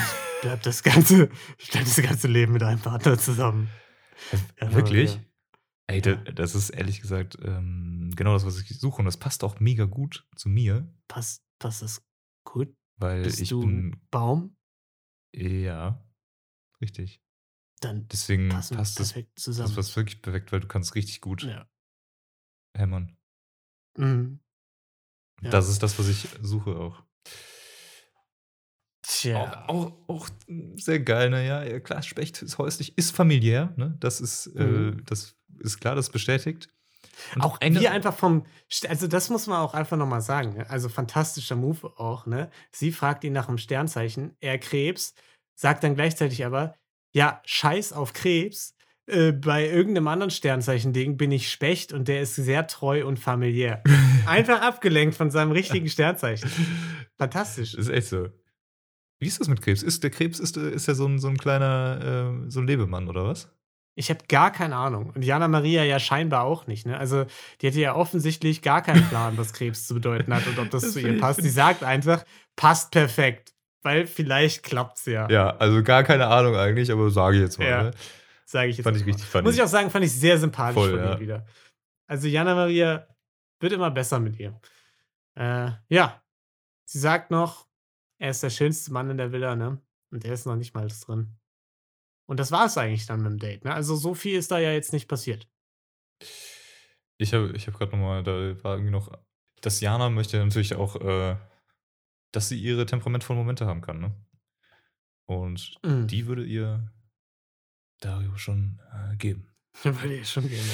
bleib das ganze, ich bleib das ganze Leben mit einem Partner zusammen. Ja, Wirklich? Maria. Ey, da, das ist ehrlich gesagt ähm, genau das, was ich suche. Und das passt auch mega gut zu mir, Passt, passt das gut? Weil Bist ich du bin. ein Baum? Ja, richtig. Dann Deswegen passen passt das, perfekt das zusammen. was wirklich perfekt, weil du kannst richtig gut ja. hämmern. Mhm. Ja. Das ist das, was ich suche auch. Tja. Auch, auch, auch sehr geil, ne? Ja, ja, klar, Specht ist häuslich, ist familiär, ne? Das ist, Mhm. äh, das ist klar, das bestätigt. Und Auch wir einfach vom, also das muss man auch einfach nochmal sagen. Ne? Also fantastischer Move auch. Ne? Sie fragt ihn nach dem Sternzeichen, er Krebs, sagt dann gleichzeitig aber, ja, scheiß auf Krebs. Äh, bei irgendeinem anderen Sternzeichen-Ding bin ich Specht und der ist sehr treu und familiär. Einfach abgelenkt von seinem richtigen Sternzeichen. Fantastisch. Ist echt so. Wie ist das mit Krebs? Ist der Krebs ist, ist ja so ein, so ein kleiner, äh, so ein Lebemann, oder was? Ich habe gar keine Ahnung. Und Jana Maria ja scheinbar auch nicht. Ne? Also, die hatte ja offensichtlich gar keinen Plan, was Krebs zu bedeuten hat und ob das, Das zu ihr ich- passt. Sie sagt einfach, passt perfekt. Weil vielleicht klappt's ja. Ja, also gar keine Ahnung eigentlich, aber sage ich jetzt mal. Ja. Ne? Sage ich jetzt Fand ich mal. richtig funny. Muss ich auch sagen, fand ich sehr sympathisch Voll, von ja. ihr wieder. Also, Jana Maria wird immer besser mit ihr. Äh, ja. Sie sagt noch, er ist der schönste Mann in der Villa, ne? Und er ist noch nicht mal drin. Und das war es eigentlich dann mit dem Date, ne? Also, so viel ist da ja jetzt nicht passiert. Ich habe ich hab gerade nochmal, da war irgendwie noch, dass Jana möchte natürlich auch, äh, dass sie ihre temperamentvollen Momente haben kann, ne? Und Mhm. die würde ihr Dario schon äh, geben. Würde ich schon gerne.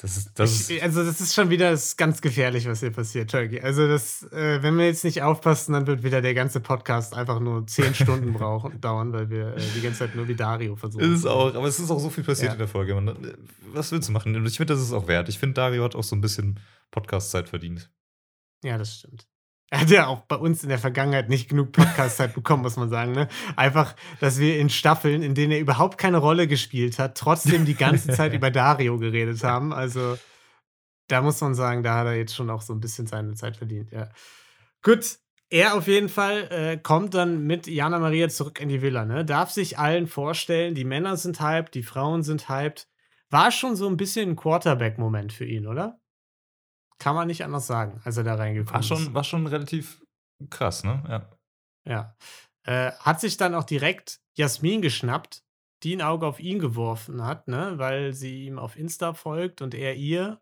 Das ist, das ich, also, das ist schon wieder das ganz gefährlich, was hier passiert, Turkey. Also, das, äh, wenn wir jetzt nicht aufpassen, dann wird wieder der ganze Podcast einfach nur zehn Stunden brauchen, dauern, weil wir äh, die ganze Zeit nur wie Dario versuchen. ist es auch, aber es ist auch so viel passiert Ja. in der Folge. Man, äh, was willst du machen? Und ich finde, das ist auch wert. Ich finde, Dario hat auch so ein bisschen Podcast-Zeit verdient. Ja, das stimmt. Er hat ja auch bei uns in der Vergangenheit nicht genug Podcast-Zeit bekommen, muss man sagen. Ne? Einfach, dass wir in Staffeln, in denen er überhaupt keine Rolle gespielt hat, trotzdem die ganze Zeit über Dario geredet haben. Also, da muss man sagen, da hat er jetzt schon auch so ein bisschen seine Zeit verdient. Ja. Gut, er auf jeden Fall äh, kommt dann mit Jana Maria zurück in die Villa. Ne? Darf sich allen vorstellen, die Männer sind hyped, die Frauen sind hyped. War schon so ein bisschen ein Quarterback-Moment für ihn, oder? Kann man nicht anders sagen, als er da reingekommen War ist. schon, war schon relativ krass, ne? Ja. Ja. Äh, hat sich dann auch direkt Jasmin geschnappt, die ein Auge auf ihn geworfen hat, ne? weil sie ihm auf Insta folgt und er ihr.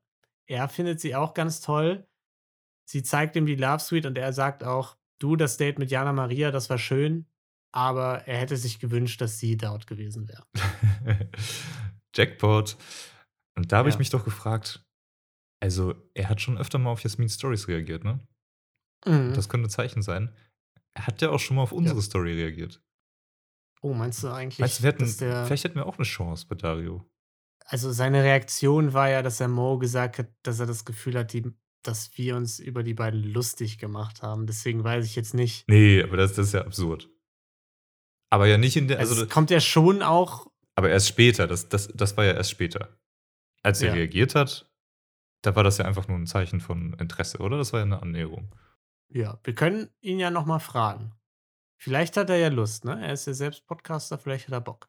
Er findet sie auch ganz toll. Sie zeigt ihm die Love Suite und er sagt auch, du, das Date mit Jana Maria, das war schön, aber er hätte sich gewünscht, dass sie dort gewesen wäre. Jackpot. Und da habe ich Ja. mich doch gefragt, also er hat schon öfter mal auf Jasmin's Stories reagiert, ne? Mhm. Das könnte ein Zeichen sein. Er hat ja auch schon mal auf unsere Story reagiert. oh, meinst du eigentlich, Weißt du, wir der. vielleicht hätten wir auch eine Chance bei Dario. Also seine Reaktion war ja, dass er Mo gesagt hat, dass er das Gefühl hat, die, dass wir uns über die beiden lustig gemacht haben. Deswegen weiß ich jetzt nicht. Nee, aber das, das ist ja absurd. Aber ja nicht in der, Also, also, kommt ja schon auch. aber erst später, das, das, das war ja erst später. Als er Ja. reagiert hat, da war das ja einfach nur ein Zeichen von Interesse, oder? Das war ja eine Annäherung. Ja, wir können ihn ja nochmal fragen. Vielleicht hat er ja Lust, ne? Er ist ja selbst Podcaster, vielleicht hat er Bock.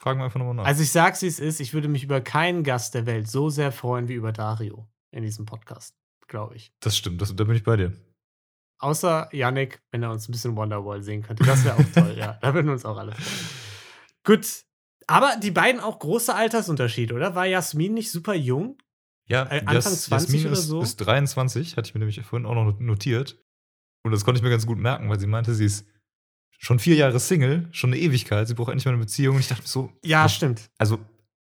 Fragen wir einfach nochmal nach. Also ich sag's, wie es ist, ich würde mich über keinen Gast der Welt so sehr freuen wie über Dario in diesem Podcast, glaube ich. das stimmt, das, da bin ich bei dir. Außer Yannick, wenn er uns ein bisschen Wonderwall sehen könnte. Das wäre auch toll, ja. Da würden wir uns auch alle freuen. Gut, Aber die beiden auch große Altersunterschiede, oder? War Jasmin nicht super jung? Ja, Äh, Anfang Jas- 20 Jasmin oder ist, so? ist 23, hatte ich mir nämlich vorhin auch noch notiert. Und das konnte ich mir ganz gut merken, weil sie meinte, sie ist schon vier Jahre Single, schon eine Ewigkeit, sie braucht endlich mal eine Beziehung. Und ich dachte mir so, Ja, stimmt. also,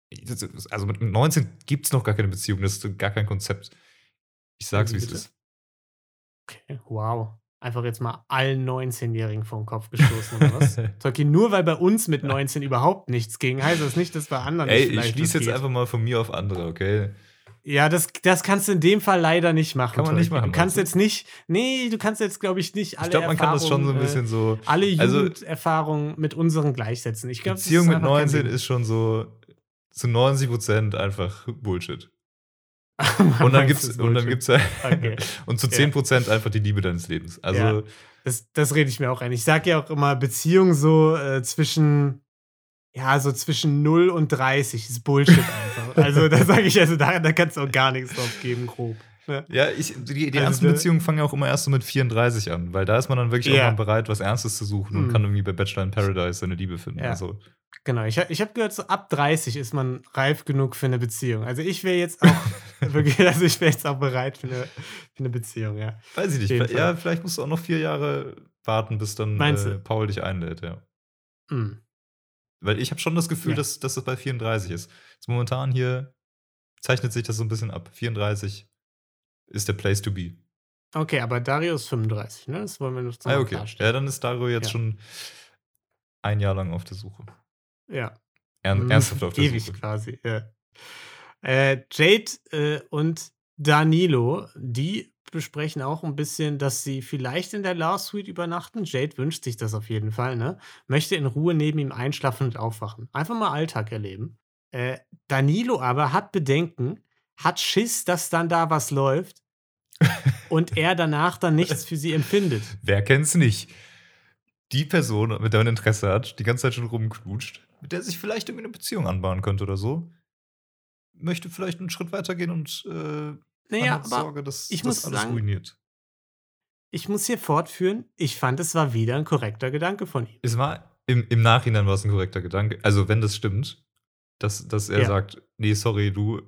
ist- also mit 19 gibt es noch gar keine Beziehung, das ist gar kein Konzept. Ich sag's, wie es ist. Okay, wow. Einfach jetzt mal allen 19-Jährigen vor den Kopf gestoßen, oder was? Toki, nur weil bei uns mit 19 überhaupt nichts ging, heißt das nicht, dass bei anderen Ey, ich schließe was jetzt geht. einfach mal von mir auf andere, okay? Ja, das, das kannst du in dem Fall leider nicht machen. Kann man nicht machen, Du kannst jetzt nicht, nee, du kannst jetzt, glaube ich, nicht alle Ich glaube, man kann das schon so ein bisschen so. äh, alle also- Jugenderfahrungen mit unseren gleichsetzen. Ich glaube, Beziehung mit einfach kein 19 Ding. ist schon so zu 90 Prozent einfach Bullshit. Und dann gibt's, und dann gibt's halt Okay. und zu Ja. 10 Prozent einfach die Liebe deines Lebens. Also, Ja. Das, das rede ich mir auch ein. Ich sage ja auch immer, Beziehung so äh, zwischen, ja, so zwischen 0 und 30 ist Bullshit einfach. also da sage ich, also da, da kannst du auch gar nichts drauf geben, grob. Ne? ja, ich, die, die Also ernsten Beziehungen fangen ja auch immer erst so mit 34 an, weil da ist man dann wirklich Ja. auch mal bereit, was Ernstes zu suchen und Mhm. kann irgendwie bei Bachelor in Paradise seine Liebe finden. Ja. Also, Genau, ich, ich habe gehört, so ab 30 ist man reif genug für eine Beziehung. Also ich wäre jetzt auch wirklich, also ich wäre jetzt auch bereit für eine, für eine Beziehung, ja. weiß ich nicht. Ja, vielleicht musst du auch noch vier Jahre warten, bis dann äh? Paul dich einlädt, ja. Hm. Weil ich habe schon das Gefühl, Ja. dass, dass das bei 34 ist. Jetzt momentan hier zeichnet sich das so ein bisschen ab. 34 ist der Place to be. Okay, aber Dario ist 35, ne? Das wollen wir noch Ah, okay. klarstellen. Ja, dann ist Dario jetzt Ja. schon ein Jahr lang auf der Suche. Ja. Ern Mhm, ernsthaft auf der Ewig Suche. quasi, ja. Äh, Jade äh, und Danilo, die besprechen auch ein bisschen, dass sie vielleicht in der Love Suite übernachten. Jade wünscht sich das auf jeden Fall, ne? Möchte in Ruhe neben ihm einschlafen und aufwachen. Einfach mal Alltag erleben. Äh, Danilo aber hat Bedenken, hat Schiss, dass dann da was läuft und er danach dann nichts für sie empfindet. Wer kennt's nicht? Die Person, mit der man Interesse hat, die ganze Zeit schon rumknutscht, mit der sich vielleicht irgendwie eine Beziehung anbahnen könnte oder so, möchte vielleicht einen Schritt weitergehen und äh, Naja, hat aber Sorge, dass ich das muss alles sagen- ruiniert. ich muss hier fortführen. Ich fand, es war wieder ein korrekter Gedanke von ihm. Es war im, im Nachhinein war es ein korrekter Gedanke. Also, wenn das stimmt, dass, dass er Ja. sagt, nee, sorry, du,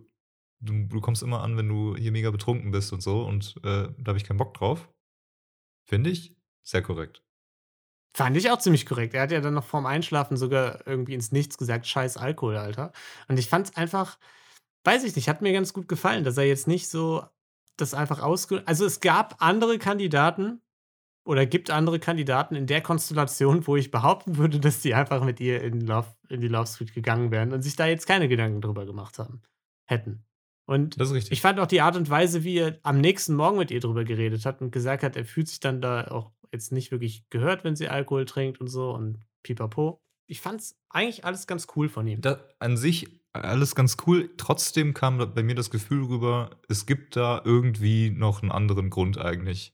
du, du kommst immer an, wenn du hier mega betrunken bist und so und äh, da habe ich keinen Bock drauf. Finde ich sehr korrekt. Fand ich auch ziemlich korrekt. Er hat ja dann noch vorm Einschlafen sogar irgendwie ins Nichts gesagt, scheiß Alkohol, Alter. Und ich fand es einfach, weiß ich nicht, hat mir ganz gut gefallen, dass er jetzt nicht so das einfach ausge... Also es gab andere Kandidaten oder gibt andere Kandidaten in der Konstellation, wo ich behaupten würde, dass die einfach mit ihr in, Love, in die Love Suite gegangen wären und sich da jetzt keine Gedanken drüber gemacht haben. Hätten. Und Das ist richtig. ich fand auch die Art und Weise, wie er am nächsten Morgen mit ihr drüber geredet hat und gesagt hat, er fühlt sich dann da auch jetzt nicht wirklich gehört, wenn sie Alkohol trinkt und so und pipapo. Ich fand's eigentlich alles ganz cool von ihm. da, an sich alles ganz cool. Trotzdem kam bei mir das Gefühl rüber, es gibt da irgendwie noch einen anderen Grund eigentlich,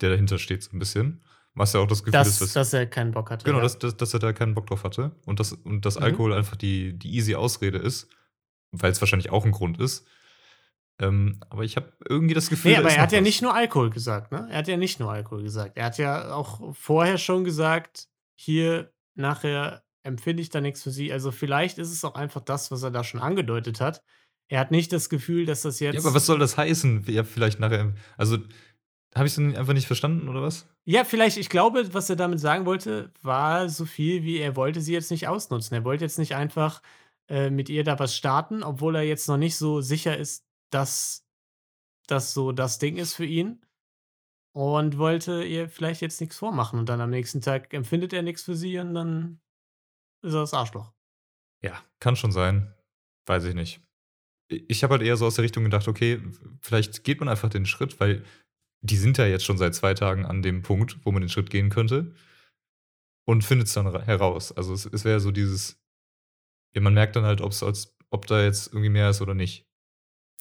der dahinter steht, so ein bisschen. Was ja auch das Gefühl Dass, ist, was, dass er keinen Bock hatte. genau, ja. dass, dass, dass er da keinen Bock drauf hatte und dass, und dass Mhm. Alkohol einfach die, die easy Ausrede ist, weil es wahrscheinlich auch ein Grund ist. Ähm, aber ich habe irgendwie das Gefühl, Nee, aber er hat ja was. nicht nur Alkohol gesagt, ne? Er hat ja nicht nur Alkohol gesagt. Er hat ja auch vorher schon gesagt, hier nachher empfinde ich da nichts für sie. Also vielleicht ist es auch einfach das, was er da schon angedeutet hat. Er hat nicht das Gefühl, dass das jetzt. Ja, aber was soll das heißen? Ja, vielleicht nachher. Also, habe ich es einfach nicht verstanden, oder was? Ja, vielleicht, ich glaube, was er damit sagen wollte, war so viel wie, er wollte sie jetzt nicht ausnutzen. Er wollte jetzt nicht einfach äh, mit ihr da was starten, obwohl er jetzt noch nicht so sicher ist, dass das so das Ding ist für ihn. Und wollte ihr vielleicht jetzt nichts vormachen. Und dann am nächsten Tag empfindet er nichts für sie und dann ist er das Arschloch. Ja, kann schon sein. Weiß ich nicht. Ich habe halt eher so aus der Richtung gedacht, okay, vielleicht geht man einfach den Schritt, weil die sind ja jetzt schon seit zwei Tagen an dem Punkt, wo man den Schritt gehen könnte und findet es dann ra- heraus. Also es, es wäre so dieses, ja, man merkt dann halt, ob's als, ob da jetzt irgendwie mehr ist oder nicht.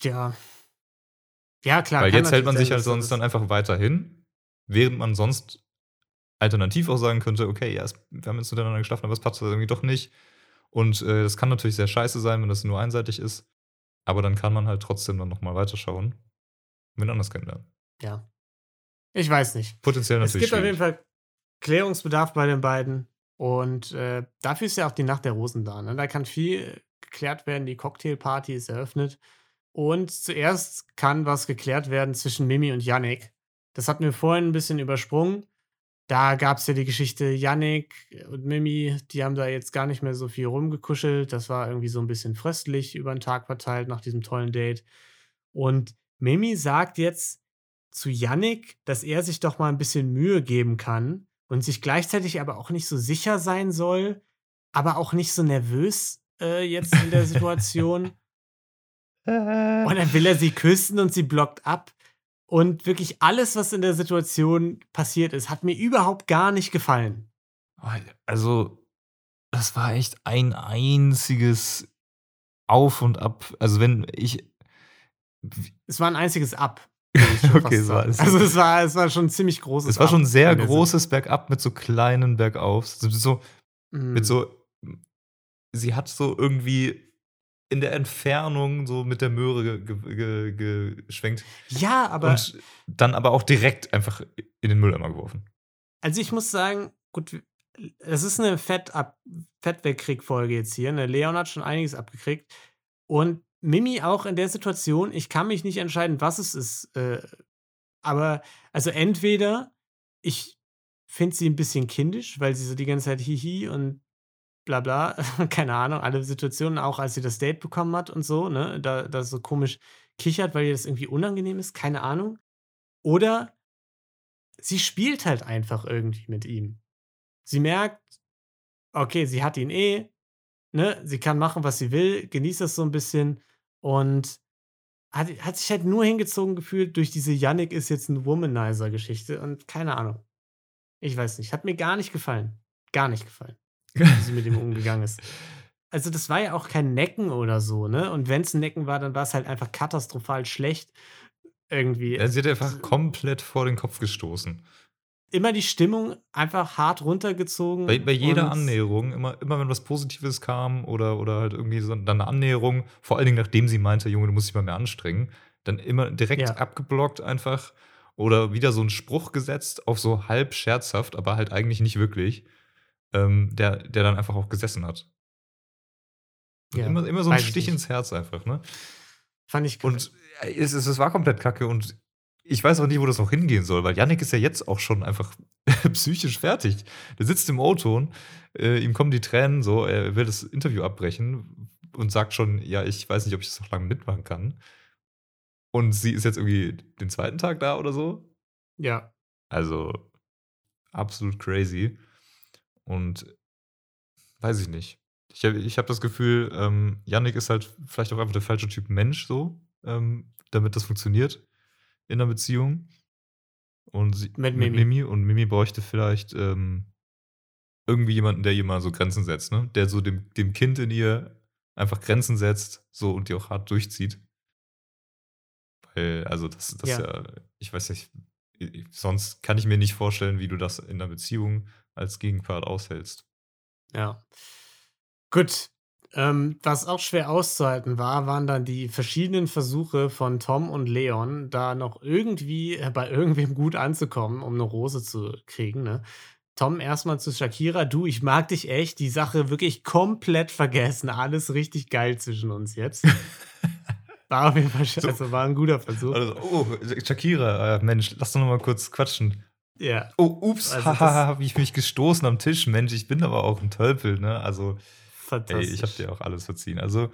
Ja. Ja, klar. weil jetzt hält man sich halt sonst dann einfach weiterhin, während man sonst alternativ auch sagen könnte, okay, ja, es, wir haben jetzt miteinander geschlafen, aber es passt irgendwie doch nicht. Und äh, das kann natürlich sehr scheiße sein, wenn das nur einseitig ist. Aber dann kann man halt trotzdem dann nochmal weiterschauen. und Wen anders kennenlernen. Ja. Ich weiß nicht. Potenziell Es natürlich gibt auf jeden schwierig. Fall Klärungsbedarf bei den beiden. Und äh, dafür ist ja auch die Nacht der Rosen da. Ne? Da kann viel geklärt werden. Die Cocktailparty ist eröffnet. Und zuerst kann was geklärt werden zwischen Mimi und Yannick. Das hatten wir vorhin ein bisschen übersprungen. Da gab es ja die Geschichte Yannick und Mimi, die haben da jetzt gar nicht mehr so viel rumgekuschelt. Das war irgendwie so ein bisschen fröstlich über den Tag verteilt nach diesem tollen Date. Und Mimi sagt jetzt zu Yannick, dass er sich doch mal ein bisschen Mühe geben kann und sich gleichzeitig aber auch nicht so sicher sein soll, aber auch nicht so nervös äh, jetzt in der Situation. und dann will er sie küssen und sie blockt ab. Und wirklich alles, was in der Situation passiert ist, hat mir überhaupt gar nicht gefallen. Also, das war echt ein einziges Auf und Ab. Also, wenn ich. Es war ein einziges Ab. okay, es war, es also es war, es war schon ein ziemlich großes. Es war schon ein sehr großes Bergab mit so kleinen Bergaufs. So, mm. Mit so. Sie hat so irgendwie in der Entfernung so mit der Möhre ge ge ge geschwenkt. Ja, aber. Und dann aber auch direkt einfach in den Mülleimer geworfen. Also ich muss sagen, gut, es ist eine Fett Fettwegkrieg-Folge jetzt hier. Ne? Leon hat schon einiges abgekriegt. Und Mimi auch in der Situation, ich kann mich nicht entscheiden, was es ist. Äh, aber, also entweder ich finde sie ein bisschen kindisch, weil sie so die ganze Zeit hihi und bla bla, keine Ahnung, alle Situationen, auch als sie das Date bekommen hat und so, ne, da, da so komisch kichert, weil ihr das irgendwie unangenehm ist, keine Ahnung. Oder sie spielt halt einfach irgendwie mit ihm. Sie merkt, okay, sie hat ihn eh, ne, sie kann machen, was sie will, genießt das so ein bisschen und hat, hat sich halt nur hingezogen gefühlt durch diese Yannick ist jetzt ein Womanizer-Geschichte und keine Ahnung. Ich weiß nicht, hat mir gar nicht gefallen. Gar nicht gefallen wie sie mit ihm umgegangen ist. Also, das war ja auch kein Necken oder so, ne? Und wenn es ein Necken war, dann war es halt einfach katastrophal schlecht. Irgendwie. Ja, sie hat einfach komplett vor den Kopf gestoßen. Immer die Stimmung einfach hart runtergezogen. Bei, bei jeder Annäherung, immer, immer wenn was Positives kam oder, oder halt irgendwie so dann eine Annäherung, vor allen Dingen nachdem sie meinte, Junge, du musst dich mal mehr anstrengen, dann immer direkt ja. abgeblockt einfach oder wieder so einen Spruch gesetzt, auf so halb scherzhaft, aber halt eigentlich nicht wirklich ähm, der, der dann einfach auch gesessen hat. Ja, immer, immer so ein Stich ins Herz einfach, ne? Fand ich kacke. Und äh, es, es, es war komplett kacke und ich weiß auch nicht, wo das noch hingehen soll, weil Yannick ist ja jetzt auch schon einfach psychisch fertig. Der sitzt im Auto und äh, ihm kommen die Tränen so, er will das Interview abbrechen und sagt schon, ja, ich weiß nicht, ob ich das noch lange mitmachen kann. Und sie ist jetzt irgendwie den zweiten Tag da oder so. Ja. Also absolut crazy. Und weiß ich nicht. Ich habe ich hab das Gefühl, ähm, Yannick ist halt vielleicht auch einfach der falsche Typ Mensch, so, ähm, damit das funktioniert in einer Beziehung. Und sie, mit, Mimi. mit Mimi. Und Mimi bräuchte vielleicht ähm, irgendwie jemanden, der ihr mal so Grenzen setzt, ne? Der so dem, dem Kind in ihr einfach Grenzen setzt, so und die auch hart durchzieht. Weil, also, das, das ja. ja, ich weiß nicht, sonst kann ich mir nicht vorstellen, wie du das in einer Beziehung als Gegenpart aushältst. Ja. Gut. Ähm, was auch schwer auszuhalten war, waren dann die verschiedenen Versuche von Tom und Leon, da noch irgendwie äh, bei irgendwem gut anzukommen, um eine Rose zu kriegen. Ne? Tom erstmal zu Shakira, du, ich mag dich echt, die Sache wirklich komplett vergessen, alles richtig geil zwischen uns jetzt. War auf jeden Fall also war ein guter Versuch. Also, oh, Shakira, äh, Mensch, lass doch noch mal kurz quatschen. Ja. Oh, ups, also haha, habe ich mich gestoßen am Tisch. Mensch, ich bin aber auch ein Tölpel, ne? Also, ey, ich habe dir auch alles verziehen. Also,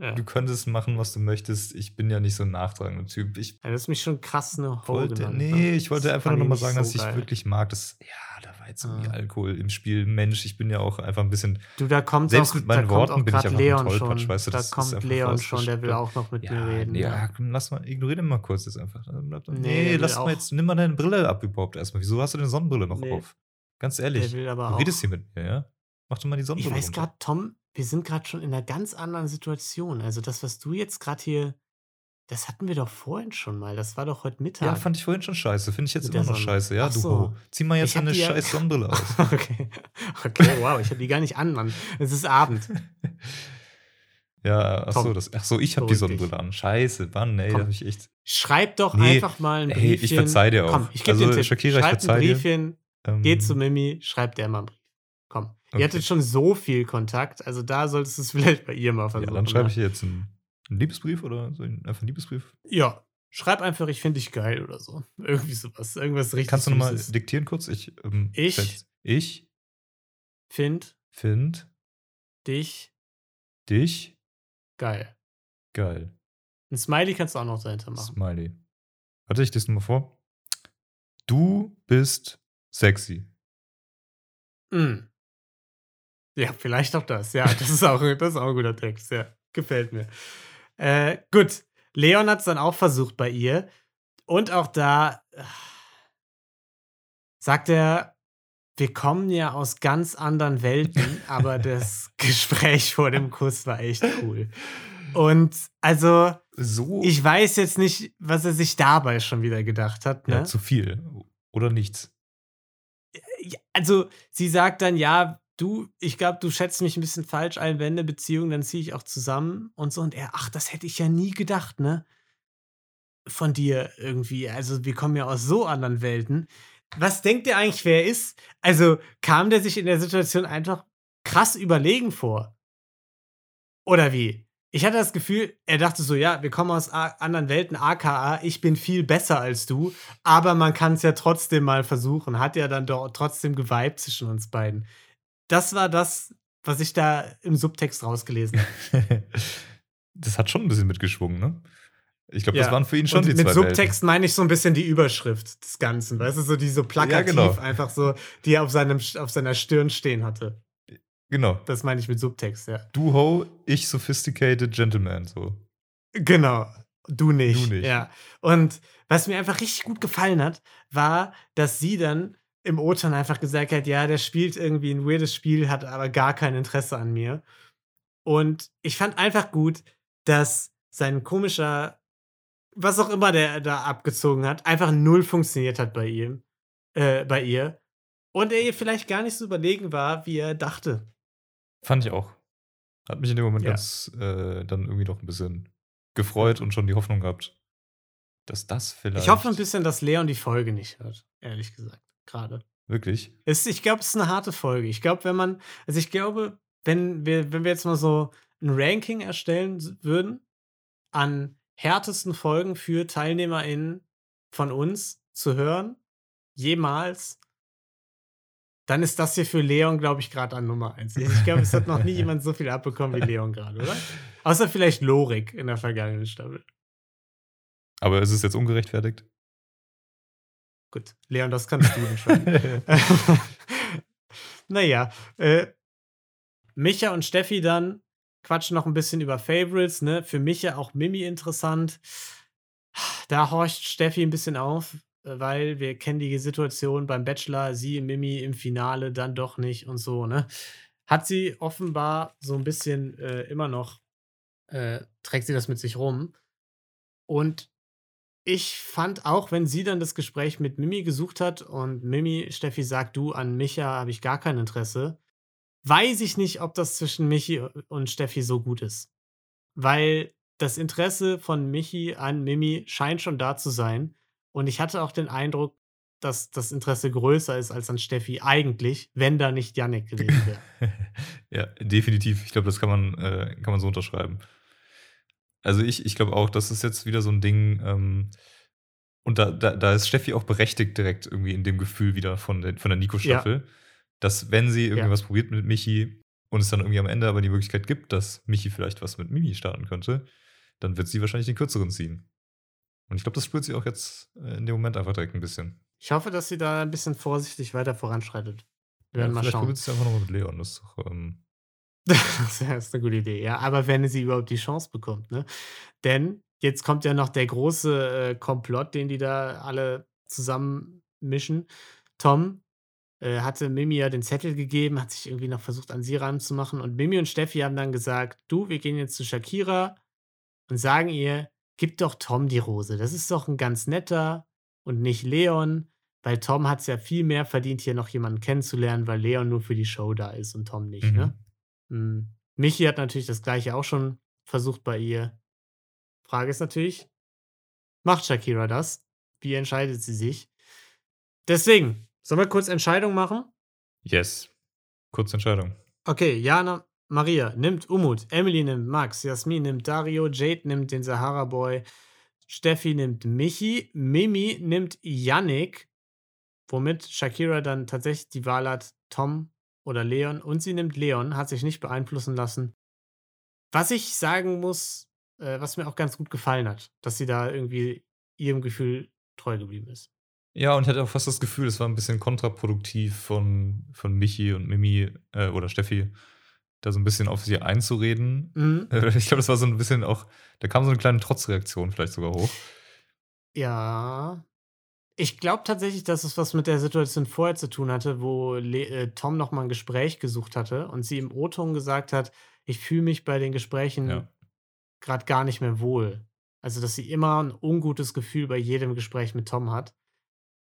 ja. du könntest machen, was du möchtest. Ich bin ja nicht so ein nachtragender Typ. Ich ja, das ist mich schon krass eine wollte, Nee, ne? ich wollte einfach nur noch mal sagen, so dass ich geil. wirklich mag. Das, ja, da war jetzt irgendwie ah. Alkohol im Spiel. Mensch, ich bin ja auch einfach ein bisschen. Du, da kommt Selbst auch, mit meinen Worten bin ich einfach Leon ein Tollpatsch, schon. weißt du? Da das kommt Leon schon, der will auch noch mit ja, mir reden. Nee, ja, lass mal, ignoriere den mal kurz jetzt einfach. Nee, nee lass mal jetzt, nimm mal deine Brille ab überhaupt erstmal. Wieso hast du deine Sonnenbrille noch nee. auf? Ganz ehrlich. Der will aber du redest hier mit mir, ja? Mach doch mal die Sonnenbrille Ich weiß gerade, Tom, wir sind gerade schon in einer ganz anderen Situation. Also das, was du jetzt gerade hier, das hatten wir doch vorhin schon mal. Das war doch heute Mittag. Ja, fand ich vorhin schon scheiße. Finde ich jetzt Mit immer noch Sonne. scheiße. Ja, Ach du so. Zieh mal jetzt deine scheiß Sonnenbrille aus. okay. okay, wow, ich habe die gar nicht an, Mann. Es ist Abend. ja, ach so, das, ach so ich habe die Sonnenbrille an. Scheiße, Mann, ey, da hab ich echt. Schreib doch nee, einfach mal ein Briefchen. Hey, ich verzeih dir auch. Komm, ich gebe also, den Tipp. Shakira, Schreib ich verzeih ein Briefchen, dir. geht zu Mimi, schreibt der mal einen Brief. Komm. Ihr hattet schon so viel Kontakt, also da solltest du es vielleicht bei ihr mal Ja, versuchen. dann schreibe ne? ich ihr jetzt einen, einen Liebesbrief oder so ein, einfach einen Liebesbrief. Ja, schreib einfach, ich finde dich geil oder so. Irgendwie sowas. Irgendwas richtig Kannst du nochmal diktieren kurz? Ich, ähm, Ich? ich Find finde dich dich geil. geil. Ein Smiley kannst du auch noch dahinter machen. Smiley. Warte, ich lese nochmal vor. Du bist sexy. Mm. Ja, vielleicht auch das. Ja, das ist auch, das ist auch ein guter Text. Ja, gefällt mir. Äh, gut. Leon hat es dann auch versucht bei ihr. Und auch da äh, sagt er, wir kommen ja aus ganz anderen Welten, aber das Gespräch vor dem Kuss war echt cool. Und also, So ich weiß jetzt nicht, was er sich dabei schon wieder gedacht hat. Ne? ja, zu viel. Oder nichts. Ja, also sie sagt dann, ja, du, ich glaube, du schätzt mich ein bisschen falsch ein, wenn eine Beziehung, dann ziehe ich auch zusammen und so. Und er, ach, das hätte ich ja nie gedacht, ne? Von dir irgendwie. Also wir kommen ja aus so anderen Welten. Was denkt ihr eigentlich, wer er ist? Also kam der sich in der Situation einfach krass überlegen vor? Oder wie? Ich hatte das Gefühl, er dachte so, ja, wir kommen aus anderen Welten, aka, ich bin viel besser als du, aber man kann es ja trotzdem mal versuchen. Hat ja dann doch trotzdem geweibt zwischen uns beiden. Das war das, was ich da im Subtext rausgelesen habe. das hat schon ein bisschen mitgeschwungen, ne? Ich glaube, das Ja. waren für ihn schon Und die mit zwei Subtext meine ich so ein bisschen die Überschrift des Ganzen, weißt du, so die so plakativ genau. einfach so, die er auf, seinem, auf seiner Stirn stehen hatte. Genau. Das meine ich mit Subtext, ja. Du Ho, ich sophisticated Gentleman, so. Genau. Du nicht. Du nicht. Ja. Und was mir einfach richtig gut gefallen hat, war, dass sie dann im O-Ton einfach gesagt hat, ja, der spielt irgendwie ein weirdes Spiel, hat aber gar kein Interesse an mir. Und ich fand einfach gut, dass sein komischer, was auch immer der da abgezogen hat, einfach null funktioniert hat bei ihm, äh, bei ihr. Und er ihr vielleicht gar nicht so überlegen war, wie er dachte. Fand ich auch. Hat mich in dem Moment Ja. ganz äh, dann irgendwie noch ein bisschen gefreut und schon die Hoffnung gehabt, dass das vielleicht. Ich hoffe ein bisschen, dass Leon die Folge nicht hört, ehrlich gesagt, gerade. Wirklich. Es, ich glaube, es ist eine harte Folge. Ich glaube, wenn man, also ich glaube, wenn wir, wenn wir jetzt mal so ein Ranking erstellen würden an härtesten Folgen für TeilnehmerInnen von uns zu hören, jemals, dann ist das hier für Leon, glaube ich, gerade an Nummer eins. Ich glaube, es hat noch nie jemand so viel abbekommen wie Leon gerade, oder? Außer vielleicht Lorik in der vergangenen Staffel. Aber ist es jetzt ungerechtfertigt? Gut, Leon, das kannst du entscheiden. naja, äh, Micha und Steffi dann quatschen noch ein bisschen über Favorites, ne? Für Micha auch Mimi interessant. Da horcht Steffi ein bisschen auf, weil wir kennen die Situation beim Bachelor, sie Mimi im Finale dann doch nicht und so, ne? Hat sie offenbar so ein bisschen äh, immer noch, äh, trägt sie das mit sich rum. Und ich fand auch, wenn sie dann das Gespräch mit Mimi gesucht hat und Mimi, Steffi sagt, du, an Micha habe ich gar kein Interesse, weiß ich nicht, ob das zwischen Michi und Steffi so gut ist. Weil das Interesse von Michi an Mimi scheint schon da zu sein. Und ich hatte auch den Eindruck, dass das Interesse größer ist als an Steffi eigentlich, wenn da nicht Yannick gewesen wäre. ja, definitiv. Ich glaube, das kann man, äh, kann man so unterschreiben. Also ich, ich glaube auch, das ist jetzt wieder so ein Ding, ähm, und da, da, da ist Steffi auch berechtigt direkt irgendwie in dem Gefühl wieder von der, von der Nico-Staffel, dass wenn sie irgendwie Ja. was probiert mit Michi und es dann irgendwie am Ende aber die Möglichkeit gibt, dass Michi vielleicht was mit Mimi starten könnte, dann wird sie wahrscheinlich den kürzeren ziehen. Und ich glaube, das spürt sie auch jetzt äh, in dem Moment einfach direkt ein bisschen. Ich hoffe, dass sie da ein bisschen vorsichtig weiter voranschreitet. Wir werden mal vielleicht schauen. probiert sie einfach noch mit Leon. Das ist doch, ähm, Das ist eine gute Idee, ja. Aber wenn sie überhaupt die Chance bekommt, ne? Denn jetzt kommt ja noch der große äh, Komplott, den die da alle zusammen mischen. Tom äh, hatte Mimi ja den Zettel gegeben, hat sich irgendwie noch versucht, an sie ranzumachen. Und Mimi und Steffi haben dann gesagt: Du, wir gehen jetzt zu Shakira und sagen ihr, gib doch Tom die Rose. Das ist doch ein ganz netter und nicht Leon. Weil Tom hat es ja viel mehr verdient, hier noch jemanden kennenzulernen, weil Leon nur für die Show da ist und Tom nicht, Mhm. ne? Mm. Michi hat natürlich das gleiche auch schon versucht bei ihr. Frage ist natürlich, macht Shakira das? Wie entscheidet sie sich? Deswegen, sollen wir kurz Entscheidung machen? yes. Kurze Entscheidung. Okay, Jana Maria nimmt Umut, Emily nimmt Max, Jasmin nimmt Dario, Jade nimmt den Sahara Boy, Steffi nimmt Michi, Mimi nimmt Yannick, womit Shakira dann tatsächlich die Wahl hat, Tom oder Leon. Und sie nimmt Leon, hat sich nicht beeinflussen lassen. Was ich sagen muss, äh, was mir auch ganz gut gefallen hat, dass sie da irgendwie ihrem Gefühl treu geblieben ist. Ja, und ich hatte auch fast das Gefühl, es war ein bisschen kontraproduktiv von, von Michi und Mimi äh, oder Steffi, da so ein bisschen auf sie einzureden. Mhm. Ich glaube, das war so ein bisschen auch, da kam so eine kleine Trotzreaktion vielleicht sogar hoch. Ja. Ich glaube tatsächlich, dass es was mit der Situation vorher zu tun hatte, wo Le äh, Tom nochmal ein Gespräch gesucht hatte und sie im O-Ton gesagt hat, ich fühle mich bei den Gesprächen Ja. gerade gar nicht mehr wohl. Also, dass sie immer ein ungutes Gefühl bei jedem Gespräch mit Tom hat.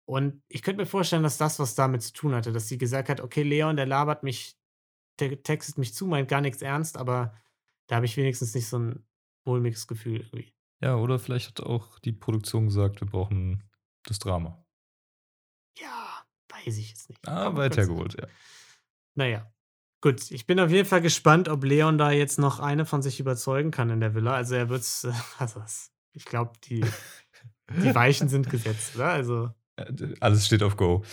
Und ich könnte mir vorstellen, dass das was damit zu tun hatte, dass sie gesagt hat, okay, Leon, der labert mich, der textet mich zu, meint gar nichts ernst, aber da habe ich wenigstens nicht so ein mulmiges Gefühl irgendwie. Ja, oder vielleicht hat auch die Produktion gesagt, wir brauchen das Drama. Ja, weiß ich jetzt nicht. Ah, weitergeholt, ja. Naja. Gut, ich bin auf jeden Fall gespannt, ob Leon da jetzt noch eine von sich überzeugen kann in der Villa. Also er wird's, also ich glaube, die, die Weichen sind gesetzt, oder? Also Äh, Alles steht auf Go.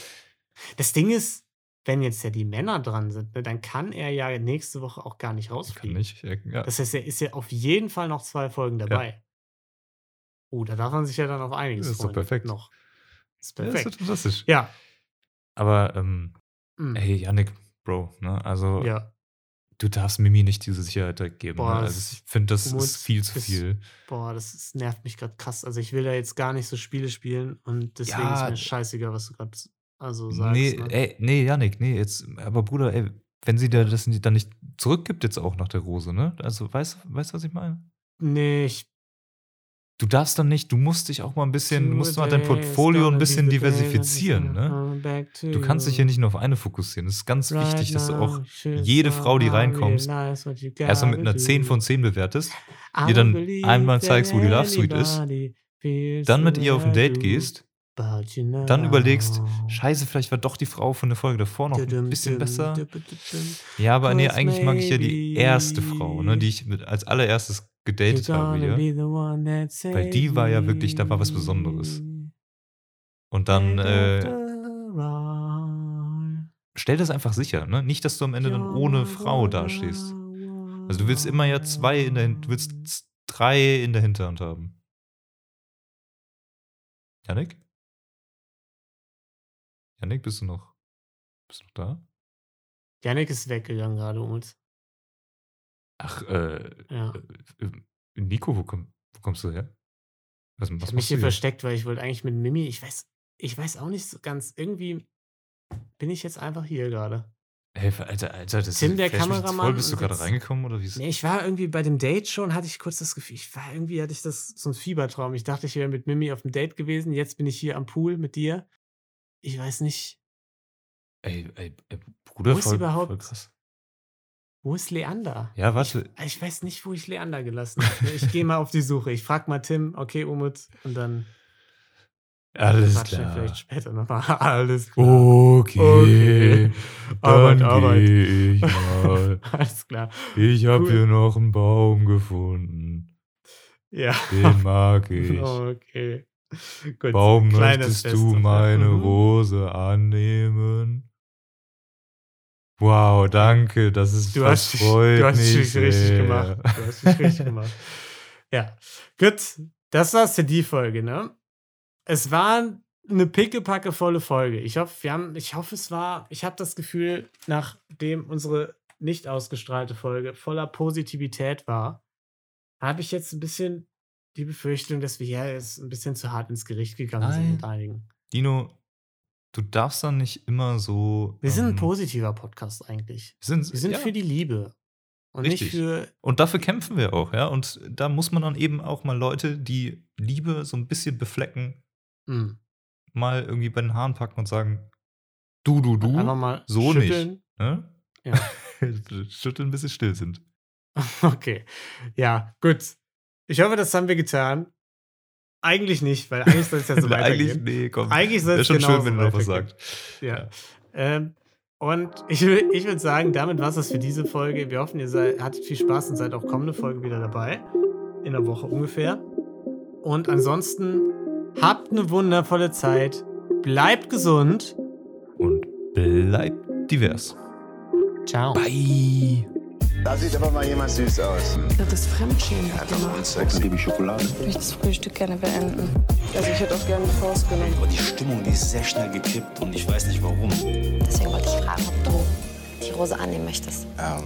das Ding ist, wenn jetzt ja die Männer dran sind, ne, dann kann er ja nächste Woche auch gar nicht Kann rausfliegen. nicht. äh, Ja. Das heißt, er ist ja auf jeden Fall noch zwei Folgen dabei. Oh, da darf man sich ja dann auf einiges Das ist doch freuen. perfekt. Noch. Das ist Ja, perfekt. wird fantastisch. Ja. Aber, ähm, Mm. ey, Yannick, Bro, ne? Also, Ja. du darfst Mimi nicht diese Sicherheit da geben. Boah, ne? Also, ich finde, das ist viel zu das- viel. Boah, das, ist, nervt mich gerade krass. Also ich will da jetzt gar nicht so Spiele spielen und deswegen Ja, ist mir scheißegal, was du gerade also sagst. Nee, ne? ey, nee, Yannick, nee, jetzt, aber Bruder, ey, wenn sie dir das dann nicht zurückgibt, jetzt auch nach der Rose, ne? Also, weißt du, weißt, du, was ich meine? Nee, ich. Du darfst dann nicht, du musst dich auch mal ein bisschen, du musst mal dein Portfolio ein bisschen diversifizieren, ne? Du kannst dich hier nicht nur auf eine fokussieren. Es ist ganz wichtig, dass du auch jede Frau, die reinkommst, erstmal mit einer 10 von 10 bewertest, ihr dann einmal zeigst, wo die Love Suite ist, dann mit ihr auf ein Date gehst, dann überlegst, scheiße, vielleicht war doch die Frau von der Folge davor noch ein bisschen besser. Ja, aber nee, eigentlich mag ich ja die erste Frau, ne, die ich mit, als allererstes gedatet habe hier. Weil die war ja wirklich- da war was Besonderes. Und dann äh, stell das einfach sicher, ne? Nicht, dass du am Ende dann ohne Frau dastehst. Also du willst immer ja zwei in der Hin du willst drei in der Hinterhand haben. Janik? Janik, bist du noch? Bist du noch da? Janik ist weggegangen gerade, Umut. Ach, äh, Ja. äh, äh, Nico, wo, komm, wo kommst du her? Was, Ich was habe mich hier hier? versteckt, weil ich wollte eigentlich mit Mimi, ich weiß, ich weiß auch nicht so ganz, irgendwie bin ich jetzt einfach hier gerade. Ey, Alter, Alter, das Tim, der mich jetzt Kameramann, Voll, bist du gerade reingekommen oder wie ist Nee, ich war irgendwie bei dem Date schon, hatte ich kurz das Gefühl, ich war irgendwie, hatte ich das so ein Fiebertraum. Ich dachte, ich wäre mit Mimi auf dem Date gewesen. Jetzt bin ich hier am Pool mit dir. Ich weiß nicht, Ey, ey, ey Bruder, Wo ist voll, überhaupt- voll krass. Wo ist Leander? Ja, warte. Ich, ich weiß nicht, wo ich Leander gelassen habe. Ich gehe mal auf die Suche. Ich frage mal Tim, okay, Umut, und dann Alles klar. vielleicht später nochmal. Alles klar. Okay. Okay. Arbeit, Dann Arbeit. ich mal. Alles klar. Ich habe Cool. hier noch einen Baum gefunden. Ja. Den mag ich. Okay. Gut. Baum, möchtest Fest du meine Mhm. Rose annehmen? Wow, danke. Das ist Du hast, dich, du hast dich richtig sehr. gemacht. Du hast dich richtig gemacht. Ja. Gut. Das war's für die Folge, ne? Es war eine pickepackevolle Folge. Ich hoffe, wir haben, ich hoffe, es war, ich habe das Gefühl, nachdem unsere nicht ausgestrahlte Folge voller Positivität war, habe ich jetzt ein bisschen die Befürchtung, dass wir hier jetzt ein bisschen zu hart ins Gericht gegangen sind Nein. mit einigen. Dino, du darfst dann nicht immer so. Wir sind ein ähm, positiver Podcast eigentlich. sind, Wir sind ja. für die Liebe. Und nicht Richtig. für Und dafür kämpfen wir auch, ja. Und da muss man dann eben auch mal Leute, die Liebe so ein bisschen beflecken, mh, mal irgendwie bei den Haaren packen und sagen, du, du, du, einfach mal so schütteln. nicht. Ne? Ja. Schütteln, bis sie still sind. Okay. Ja, gut. Ich hoffe, das haben wir getan. Eigentlich nicht, weil eigentlich soll es ja so Eigentlich, weitergehen. nee, komm. Eigentlich soll es schon schön, wenn du noch was sagst. Ja. Ähm, Und ich, ich würde sagen, damit war es das für diese Folge. Wir hoffen, ihr seid, hattet viel Spaß und seid auch kommende Folge wieder dabei. In einer Woche ungefähr. Und ansonsten habt eine wundervolle Zeit. Bleibt gesund. Und bleibt divers. Ciao. Bye. Da sieht aber mal jemand süß aus. Das ist Fremdschämen. Genau. Sex, liebe Schokolade. Ich möchte das Frühstück gerne beenden. Also ich hätte auch gerne die Faust genommen. Aber die Stimmung, die ist sehr schnell gekippt und ich weiß nicht warum. Deswegen wollte ich fragen, ob du die Rose annehmen möchtest. Ähm,